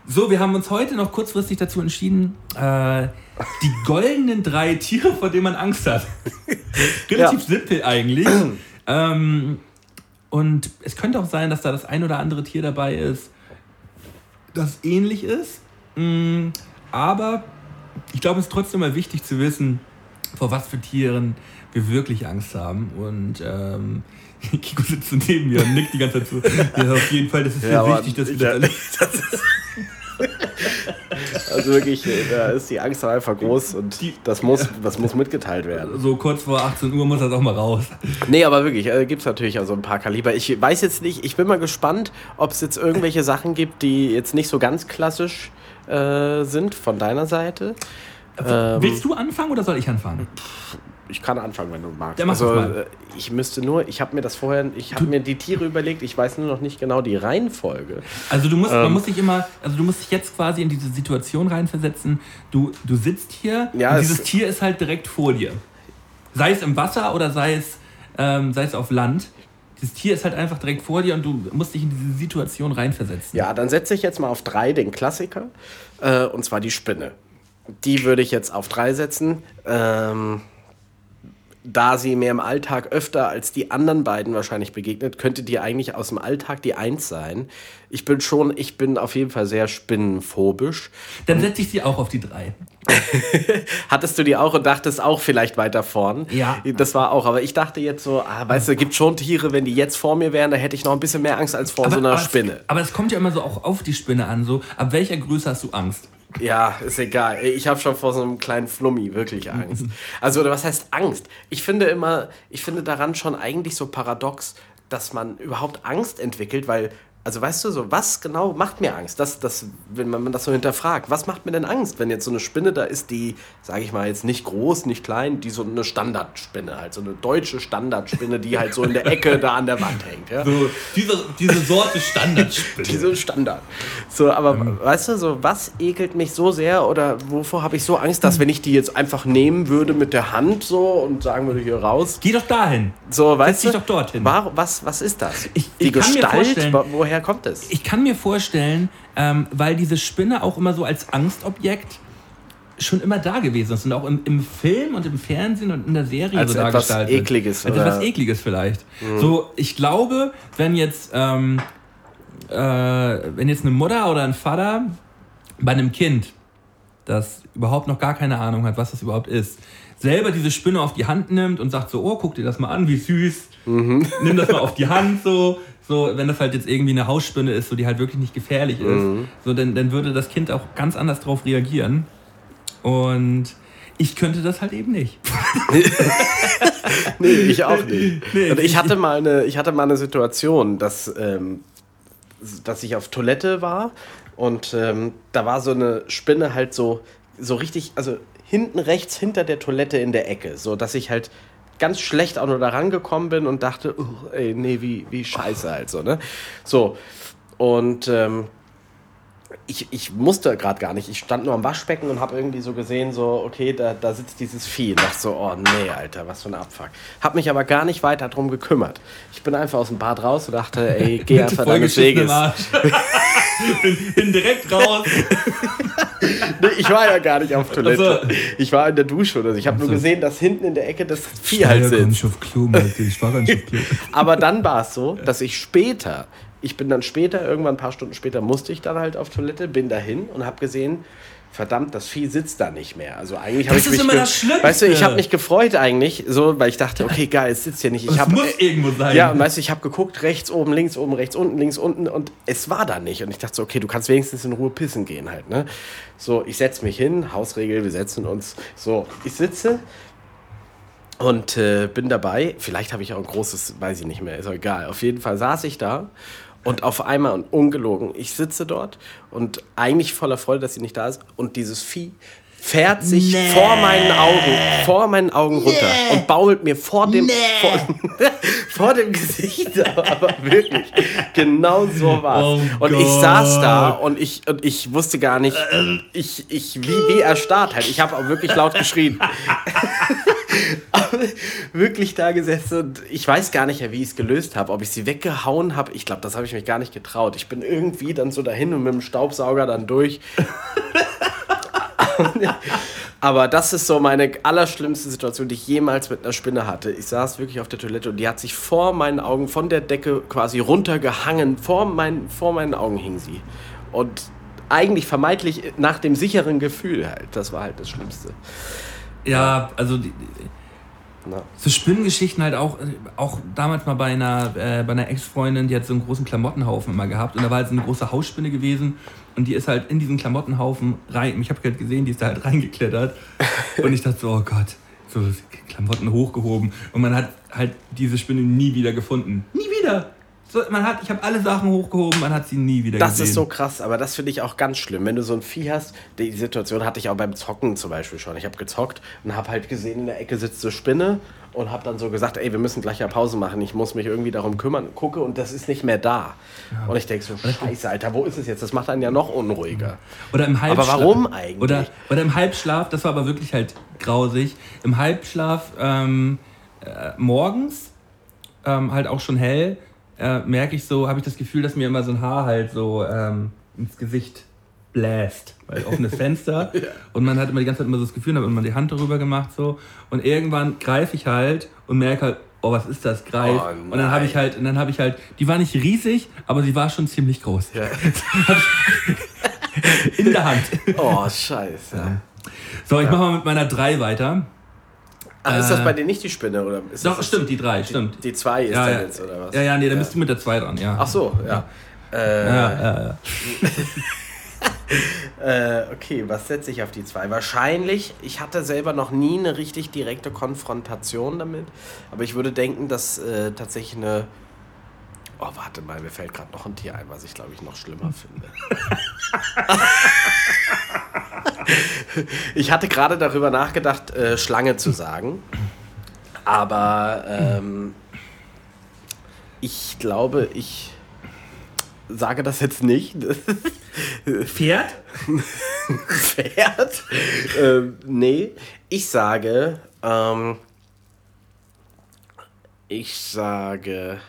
So, wir haben uns heute noch kurzfristig dazu entschieden, äh, die goldenen drei Tiere, vor denen man Angst hat. <laughs> Relativ Ja. simpel eigentlich. ähm, und es könnte auch sein, dass da das ein oder andere Tier dabei ist, das ähnlich ist. Mm, aber ich glaube, es ist trotzdem mal wichtig zu wissen, vor was für Tieren wir wirklich Angst haben. Und ähm, <laughs> Kiko sitzt so neben mir und nickt die ganze Zeit so. Ja, auf jeden Fall, das ist sehr aber wichtig, dass wir das alle <laughs> das ist <laughs> Also wirklich, da ist die Angst einfach groß und Die- das muss, das muss mitgeteilt werden. So kurz vor 18 Uhr muss das auch mal raus. Nee, aber wirklich, äh, gibt es natürlich also ein paar Kaliber. Ich weiß jetzt nicht, ich bin mal gespannt, ob es jetzt irgendwelche Sachen gibt, die jetzt nicht so ganz klassisch äh, sind von deiner Seite. Ähm, Willst du anfangen oder soll ich anfangen? Ich kann anfangen, wenn du magst. Ja, also, mal. äh, ich müsste nur, ich habe mir das vorher, ich habe mir die Tiere überlegt, ich weiß nur noch nicht genau die Reihenfolge. Also du musst, man Ähm. muss sich immer, also du musst dich jetzt quasi in diese Situation reinversetzen. Du, du sitzt hier Ja, und es- dieses Tier ist halt direkt vor dir. Sei es im Wasser oder sei es, ähm, sei es auf Land. Dieses Tier ist halt einfach direkt vor dir und du musst dich in diese Situation reinversetzen. Ja, dann setze ich jetzt mal auf drei den Klassiker, äh, und zwar die Spinne. Die würde ich jetzt auf drei setzen. Ähm, da sie mir im Alltag öfter als die anderen beiden wahrscheinlich begegnet, könnte die eigentlich aus dem Alltag die Eins sein. Ich bin schon, ich bin auf jeden Fall sehr spinnenphobisch. Dann setze ich sie auch auf die drei. <laughs> Hattest du die auch und dachtest auch vielleicht weiter vorn? Ja. Das war auch, aber ich dachte jetzt so, ah, weißt du, gibt schon Tiere, wenn die jetzt vor mir wären, da hätte ich noch ein bisschen mehr Angst als vor so einer aber Spinne. Es, aber es kommt ja immer so auch auf die Spinne an. So, ab welcher Größe hast du Angst? Ja, ist egal. Ich habe schon vor so einem kleinen Flummi wirklich Angst. <laughs> Also, oder was heißt Angst? Ich finde immer, ich finde daran schon eigentlich so paradox, dass man überhaupt Angst entwickelt, weil also weißt du so, was genau macht mir Angst? Das, das, wenn man das so hinterfragt, was macht mir denn Angst, wenn jetzt so eine Spinne da ist, die, sage ich mal, jetzt nicht groß, nicht klein, die so eine Standardspinne, halt so eine deutsche Standardspinne, die halt so in der Ecke da an der Wand hängt. Ja? So, diese, diese Sorte Standardspinne. Diese Standard. So, aber weißt du, so, was ekelt mich so sehr oder wovor habe ich so Angst, dass wenn ich die jetzt einfach nehmen würde mit der Hand so und sagen würde, hier raus, Geh doch dahin. so, weißt dich du, doch dorthin. Warum, was, was ist das? Ich- die ich kann mir Gestalt, vorstellen- wo- woher kommt es? Ich kann mir vorstellen, ähm, weil diese Spinne auch immer so als Angstobjekt schon immer da gewesen ist und auch im, im Film und im Fernsehen und in der Serie Als so etwas dargestellt wird. Ekliges, Als oder? etwas Ekliges vielleicht. So, ich glaube, wenn jetzt, ähm, äh, wenn jetzt eine Mutter oder ein Vater bei einem Kind, das überhaupt noch gar keine Ahnung hat, was das überhaupt ist, selber diese Spinne auf die Hand nimmt und sagt so, oh, guck dir das mal an, wie süß. Mhm. Nimm das mal auf die Hand so. So, wenn das halt jetzt irgendwie eine Hausspinne ist, so die halt wirklich nicht gefährlich ist, Mhm. so dann, dann würde das Kind auch ganz anders drauf reagieren. Und ich könnte das halt eben nicht. <laughs> Nee, ich auch nicht. Nee, und ich hatte mal eine, ich hatte mal eine Situation, dass, ähm, dass ich auf Toilette war und ähm, da war so eine Spinne halt so, so richtig, also hinten rechts hinter der Toilette in der Ecke, so dass ich halt ganz schlecht auch nur da rangekommen bin und dachte, ey, nee, wie, wie scheiße halt so, ne? So, und ähm, ich, ich musste gerade gar nicht. Ich stand nur am Waschbecken und habe irgendwie so gesehen, so, okay, da, da sitzt dieses Vieh. Und dachte so, oh nee, Alter, was für ein Abfuck. Hab mich aber gar nicht weiter drum gekümmert. Ich bin einfach aus dem Bad raus und dachte, ey, <laughs> geh einfach deines Weges. <laughs> Bin, bin direkt raus. Nee, ich war ja gar nicht auf Toilette. Ich war in der Dusche oder so. Ich habe nur so. gesehen, dass hinten in der Ecke das Vieh halt sitzt. auf Klo. Ich war gar nicht auf Klo. <laughs> Aber dann war es so, dass ich später, ich bin dann später, irgendwann ein paar Stunden später, musste ich dann halt auf Toilette, bin dahin und habe gesehen, verdammt, das Vieh sitzt da nicht mehr. Also eigentlich habe ich mich. Weißt du, ich habe mich gefreut eigentlich, so, weil ich dachte, okay, geil, es sitzt hier nicht. Ich Es hab, muss äh, irgendwo sein. ja, und weißt du, ich habe geguckt, rechts oben, links oben, rechts unten, links unten und es war da nicht. Und ich dachte so, okay, du kannst wenigstens in Ruhe pissen gehen halt, ne? So, ich setze mich hin, Hausregel, wir setzen uns. So, ich sitze und äh, bin dabei. Vielleicht habe ich auch ein großes, weiß ich nicht mehr, ist auch egal. Auf jeden Fall saß ich da und auf einmal, und ungelogen, ich sitze dort und eigentlich voller Freude, dass sie nicht da ist. Und dieses Vieh fährt sich Nee. vor meinen Augen, vor meinen Augen runter und bault mir vor dem, vor, <laughs> vor dem Gesicht, <laughs> aber wirklich, genau so war Oh Und ich Gott. saß da und ich, und ich wusste gar nicht, ich, ich, wie, wie erstarrt halt. Ich habe auch wirklich laut geschrien. <laughs> Wirklich da gesessen und ich weiß gar nicht, wie ich es gelöst habe. Ob ich sie weggehauen habe, ich glaube, das habe ich mich gar nicht getraut. Ich bin irgendwie dann so dahin und mit dem Staubsauger dann durch. <laughs> Aber das ist so meine allerschlimmste Situation, die ich jemals mit einer Spinne hatte. Ich saß wirklich auf der Toilette und die hat sich vor meinen Augen von der Decke quasi runtergehangen. Vor, mein, vor meinen Augen hing sie. Und eigentlich vermeintlich nach dem sicheren Gefühl halt. Das war halt das Schlimmste. Ja, also die, Na. so Spinnengeschichten halt auch, auch damals mal bei einer, äh, bei einer Ex-Freundin, die hat so einen großen Klamottenhaufen immer gehabt und da war halt so eine große Hausspinne gewesen und die ist halt in diesen Klamottenhaufen rein, ich habe halt gesehen, die ist da halt reingeklettert <laughs> und ich dachte so, oh Gott, so Klamotten hochgehoben und man hat halt diese Spinne nie wieder gefunden. Nie wieder! So, man hat, ich habe alle Sachen hochgehoben, man hat sie nie wieder Das gesehen. ist so krass, aber das finde ich auch ganz schlimm. Wenn du so ein Vieh hast, die Situation hatte ich auch beim Zocken zum Beispiel schon. Ich habe gezockt und habe halt gesehen, in der Ecke sitzt so Spinne und habe dann so gesagt, ey, wir müssen gleich ja Pause machen, ich muss mich irgendwie darum kümmern. Gucke und das ist nicht mehr da. Und ich denke so, scheiße, Alter, wo ist es jetzt? Das macht einen ja noch unruhiger. Oder im Halbschlaf. Aber warum eigentlich? Oder, oder im Halbschlaf, das war aber wirklich halt grausig. Im Halbschlaf ähm, äh, morgens, ähm, halt auch schon hell, äh, merke ich so, habe ich das Gefühl, dass mir immer so ein Haar halt so ähm, ins Gesicht bläst. Weil offenes <laughs> Fenster. Und man hat immer die ganze Zeit immer so das Gefühl, hat man die Hand darüber gemacht so. Und irgendwann greife ich halt und merke halt, oh, was ist das? Greif. Oh, und dann habe ich halt, und dann habe ich halt, die war nicht riesig, aber sie war schon ziemlich groß. <laughs> In der Hand. Oh, scheiße. So, ich mache mal mit meiner 3 weiter. Ach, ist das Äh, bei dir nicht die Spinne? Oder ist Doch, das stimmt, die 3, stimmt. Die 2 ist ja, ja. jetzt, oder was? Ja, ja, nee, dann bist du mit der 2 dran, ja. Ach so, ja. Äh, Ja, ja, ja. <laughs> Äh, okay, was setze ich auf die 2? Wahrscheinlich, ich hatte selber noch nie eine richtig direkte Konfrontation damit, aber ich würde denken, dass äh, tatsächlich eine. Oh, warte mal, mir fällt gerade noch ein Tier ein, was ich glaube ich noch schlimmer finde. <laughs> <laughs> <laughs> ich hatte gerade darüber nachgedacht, äh, Schlange zu sagen, aber ähm, ich glaube, ich sage das jetzt nicht. <laughs> Pferd? Pferd? ähm, nee, ich sage, ähm, ich sage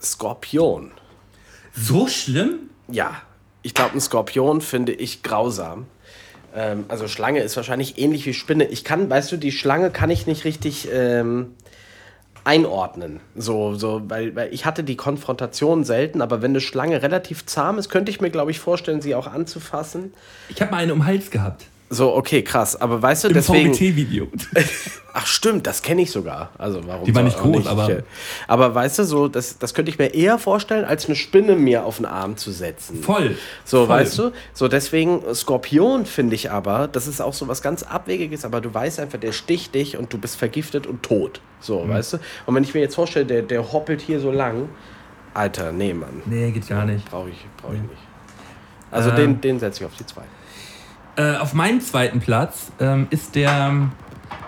Skorpion. So schlimm? Ja, ich glaube, ein Skorpion finde ich grausam. Ähm, also Schlange ist wahrscheinlich ähnlich wie Spinne. Ich kann, weißt du, die Schlange kann ich nicht richtig ähm, einordnen. So, so, weil, weil ich hatte die Konfrontation selten, aber wenn eine Schlange relativ zahm ist, könnte ich mir, glaube ich, vorstellen, sie auch anzufassen. Ich habe mal eine um Hals gehabt. So, okay, krass. Aber weißt du, Im deswegen. VBT-Video. <laughs> Ach stimmt, das kenne ich sogar. Also warum? Die war nicht groß, aber- Ich, äh, aber weißt du, so das, das könnte ich mir eher vorstellen, als eine Spinne mir auf den Arm zu setzen. Voll. So, Voll. weißt du? So, deswegen, Skorpion finde ich aber, das ist auch so was ganz Abwegiges, aber du weißt einfach, der sticht dich und du bist vergiftet und tot. So, Mhm. weißt du? Und wenn ich mir jetzt vorstelle, der, der hoppelt hier so lang, Alter, nee, Mann. Nee, geht gar nicht. Brauche ich, brauch ich nicht. Also Ähm. den, den setze ich auf die zwei. Äh, auf meinem zweiten Platz ähm, ist der,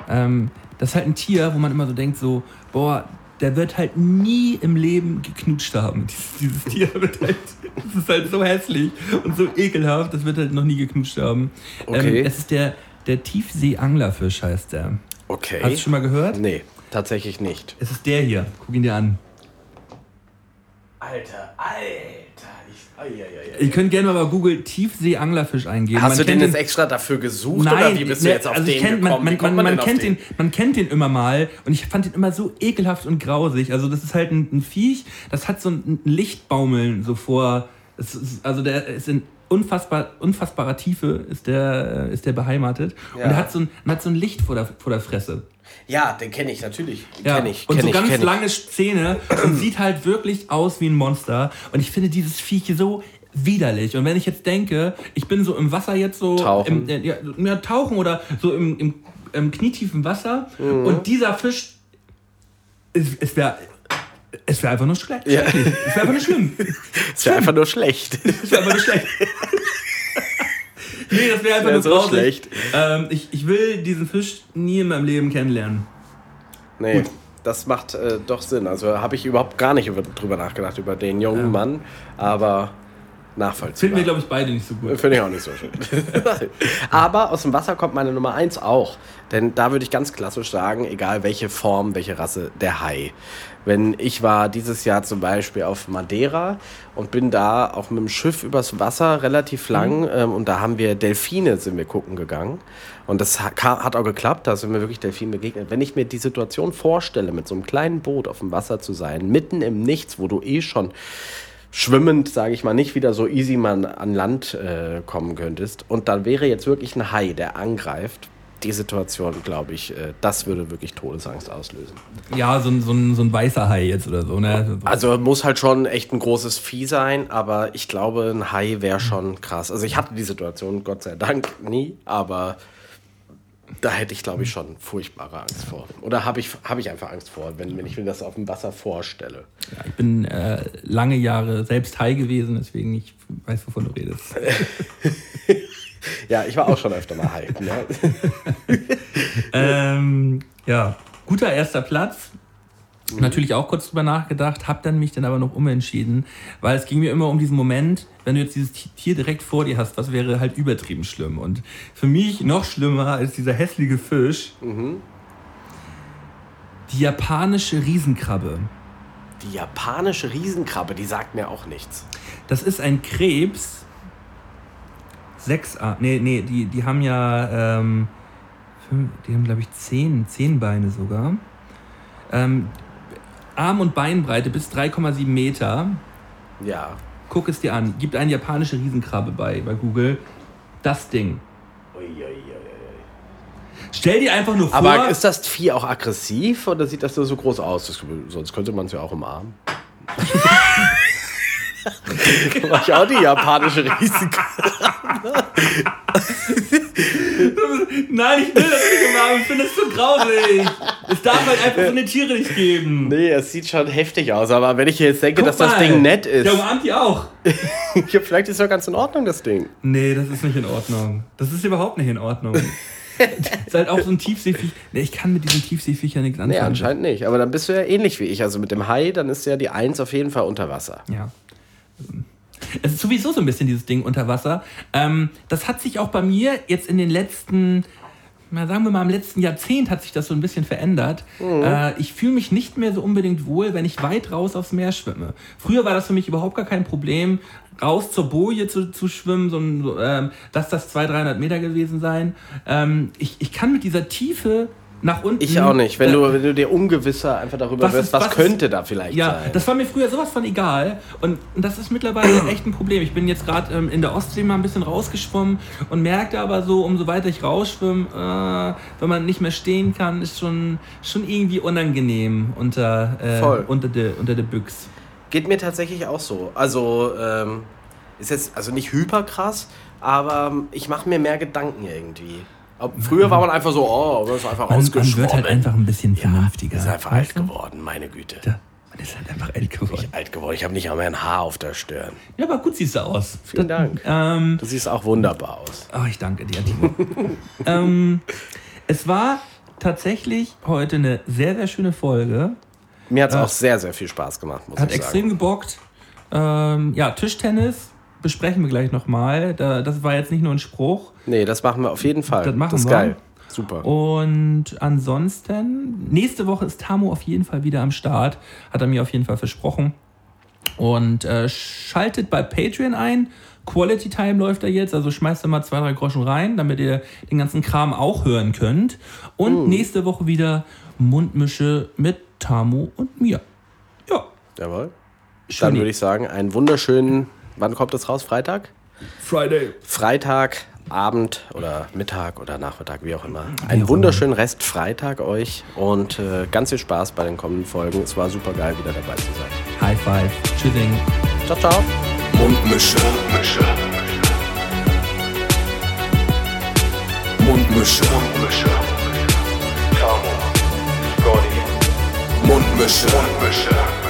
ähm, das ist halt ein Tier, wo man immer so denkt, so, boah, der wird halt nie im Leben geknutscht haben. <laughs> Dieses, dieses Tier wird halt, das ist halt so hässlich und so ekelhaft, das wird halt noch nie geknutscht haben. Okay. Ähm, es ist der, der Tiefsee-Anglerfisch heißt der. Okay. Hast du schon mal gehört? Nee, tatsächlich nicht. Es ist der hier. Guck ihn dir an. Alter, Alter. Ihr könnt gerne mal bei Google Tiefsee-Anglerfisch eingeben. Hast Man du den jetzt extra dafür gesucht Nein, oder wie bist du ne, jetzt auf also den kenn, gekommen? Man, man, man, auf kennt den, man kennt den immer mal und ich fand den immer so ekelhaft und grausig. Also das ist halt ein, ein Viech, das hat so ein, Lichtbaumeln so vor. Ist, also der ist in unfassbar, unfassbarer Tiefe ist der, ist der beheimatet Ja. und der hat so ein, man hat so ein Licht vor der, vor der Fresse. Ja, den kenne ich natürlich. Ja, Kenn ich, und kenn so ich, ganz kenn ich. lange Zähne und <clears throat> sieht halt wirklich aus wie ein Monster. Und ich finde dieses Viech so widerlich. Und wenn ich jetzt denke, ich bin so im Wasser jetzt so Tauchen. Im, äh, ja, ja, tauchen oder so im, im, im knietiefen Wasser Mhm. und dieser Fisch, es, es wäre es wär einfach nur schlecht. Ja. Es wäre einfach nur schlimm. <laughs> Ist ja einfach nur schlecht. Es wäre einfach nur schlecht. <laughs> nee, das wäre einfach nur so schlecht. Ähm, ich, ich will diesen Fisch nie in meinem Leben kennenlernen. Nee, das macht äh, doch Sinn. Also habe ich überhaupt gar nicht über, drüber nachgedacht, über den jungen Mann. Aber nachvollziehbar. Finden wir, glaube ich, beide nicht so gut. Finde ich auch nicht so schön. <laughs> Aber aus dem Wasser kommt meine Nummer 1 auch. Denn da würde ich ganz klassisch sagen, egal welche Form, welche Rasse, der Hai. Wenn ich war dieses Jahr zum Beispiel auf Madeira und bin da auch mit dem Schiff übers Wasser relativ lang ähm, und da haben wir Delfine sind wir gucken gegangen und das hat auch geklappt, da sind mir wirklich Delfine begegnet. Wenn ich mir die Situation vorstelle, mit so einem kleinen Boot auf dem Wasser zu sein, mitten im Nichts, wo du eh schon schwimmend, sage ich mal, nicht wieder so easy man an Land äh, kommen könntest. Und dann wäre jetzt wirklich ein Hai, der angreift. Die Situation, glaube ich, äh, das würde wirklich Todesangst auslösen. Ja, so ein, so ein, so ein weißer Hai jetzt oder so, ne? Also muss halt schon echt ein großes Vieh sein, aber ich glaube, ein Hai wäre schon krass. Also ich hatte die Situation, Gott sei Dank, nie, aber da hätte ich, glaube ich, schon furchtbare Angst vor. Oder habe ich, hab ich einfach Angst vor, wenn, wenn ich mir das auf dem Wasser vorstelle. Ja, ich bin äh, lange Jahre selbst Hai gewesen, deswegen ich weiß, wovon du redest. <laughs> Ja, ich war auch schon öfter mal Hai. Ne? <laughs> ähm, ja, guter erster Platz. Natürlich auch kurz drüber nachgedacht, hab dann mich dann aber noch umentschieden, weil es ging mir immer um diesen Moment, wenn du jetzt dieses Tier direkt vor dir hast, was wäre halt übertrieben schlimm. Und für mich noch schlimmer als dieser hässliche Fisch, die japanische Riesenkrabbe. Die japanische Riesenkrabbe, die sagt mir auch nichts. Das ist ein Krebs. Sechs Arme. Nee, nee, die, die haben ja. Ähm, fünf, die haben, glaube ich, zehn, zehn Beine sogar. Ähm, Arm- und Beinbreite bis 3,7 Meter. Ja. Guck es dir an. Gibt eine japanische Riesenkrabbe bei, bei Google. Das Ding. Stell dir einfach nur vor. Aber ist das Vieh auch aggressiv oder sieht das nur so groß aus? Das, sonst könnte man es ja auch umarmen. <laughs> Mach ich auch die japanische Risiko. <laughs> Nein, ich will das nicht umarmen. Ich finde das so grausig. Es darf halt einfach so eine Tiere nicht geben. Nee, es sieht schon heftig aus, aber wenn ich jetzt denke, Guck dass das mal, Ding nett ist, Der umarmt die auch. <laughs> ja, vielleicht ist ja ganz in Ordnung, das Ding. Nee, das ist nicht in Ordnung. Das ist überhaupt nicht in Ordnung. <laughs> ist halt auch so ein Tiefseeviech. Nee, ich kann mit diesen Tiefseeviechern nichts Nee, anfangen. anscheinend nicht. Aber dann bist du ja ähnlich wie ich. Also mit dem Hai, dann ist ja die Eins auf jeden Fall unter Wasser. Ja. Es ist sowieso so ein bisschen dieses Ding unter Wasser. Ähm, das hat sich auch bei mir jetzt in den letzten, na, sagen wir mal, im letzten Jahrzehnt hat sich das so ein bisschen verändert. Äh, ich fühle mich nicht mehr so unbedingt wohl, wenn ich weit raus aufs Meer schwimme. Früher war das für mich überhaupt gar kein Problem, raus zur Boje zu, zu schwimmen, so, ein- so, ähm, dass das 200, 300 Meter gewesen sein. Ähm, ich, ich kann mit dieser Tiefe nach unten. Ich auch nicht. Wenn äh, du, wenn du dir ungewisser einfach darüber Was wirst, ist- was, was ist- könnte da vielleicht Ja, sein. das war mir früher sowas von egal. Und das ist mittlerweile <clears throat> echt ein Problem. Ich bin jetzt gerade ähm, in der Ostsee mal ein bisschen rausgeschwommen und merkte aber so, umso weiter ich rausschwimme, äh, wenn man nicht mehr stehen kann, ist schon, schon irgendwie unangenehm unter, äh, unter der unter der Büchs. Geht mir tatsächlich auch so. Also, ähm, ist jetzt also nicht hyper krass, aber ich mache mir mehr Gedanken irgendwie. Früher war man einfach so, oh, man ist einfach Man, man ausgeschwommen. wird halt einfach ein bisschen vernünftiger. ist einfach alt geworden, meine Güte. Ja, Man ist halt einfach alt geworden. Alt geworden. Ich habe nicht einmal ein Haar auf der Stirn. Ja, aber gut siehst du aus. Vielen Dank. Ähm, Du siehst auch wunderbar aus. Oh, ich danke dir, Timo. <laughs> ähm, es war tatsächlich heute eine sehr, sehr schöne Folge. Mir hat es Ja. auch sehr, sehr viel Spaß gemacht, muss Hat ich extrem sagen. gebockt. Ähm, ja, Tischtennis besprechen wir gleich nochmal. Da, das war jetzt nicht nur ein Spruch. Nee, das machen wir auf jeden Fall. Das machen ist wir. geil. Super. Und ansonsten, nächste Woche ist Tamo auf jeden Fall wieder am Start. Hat er mir auf jeden Fall versprochen. Und äh, schaltet bei Patreon ein. Quality Time läuft da jetzt, also schmeißt da mal zwei, drei Groschen rein, damit ihr den ganzen Kram auch hören könnt. Und nächste Woche wieder Mundmische mit Tamo und mir. Ja, Jawohl. Dann schön. würde ich sagen, einen wunderschönen, wann kommt das raus? Freitag? Friday. Freitag, Abend oder Mittag oder Nachmittag, wie auch immer. Einen wunderschönen Rest Freitag euch und äh, ganz viel Spaß bei den kommenden Folgen. Es war super geil, wieder dabei zu sein. High five. Tschüssing. Ciao, ciao. Mundmische. Mundmische. Mundmische. Mundmische. Tamo. Scotty. Mundmische. Mundmische.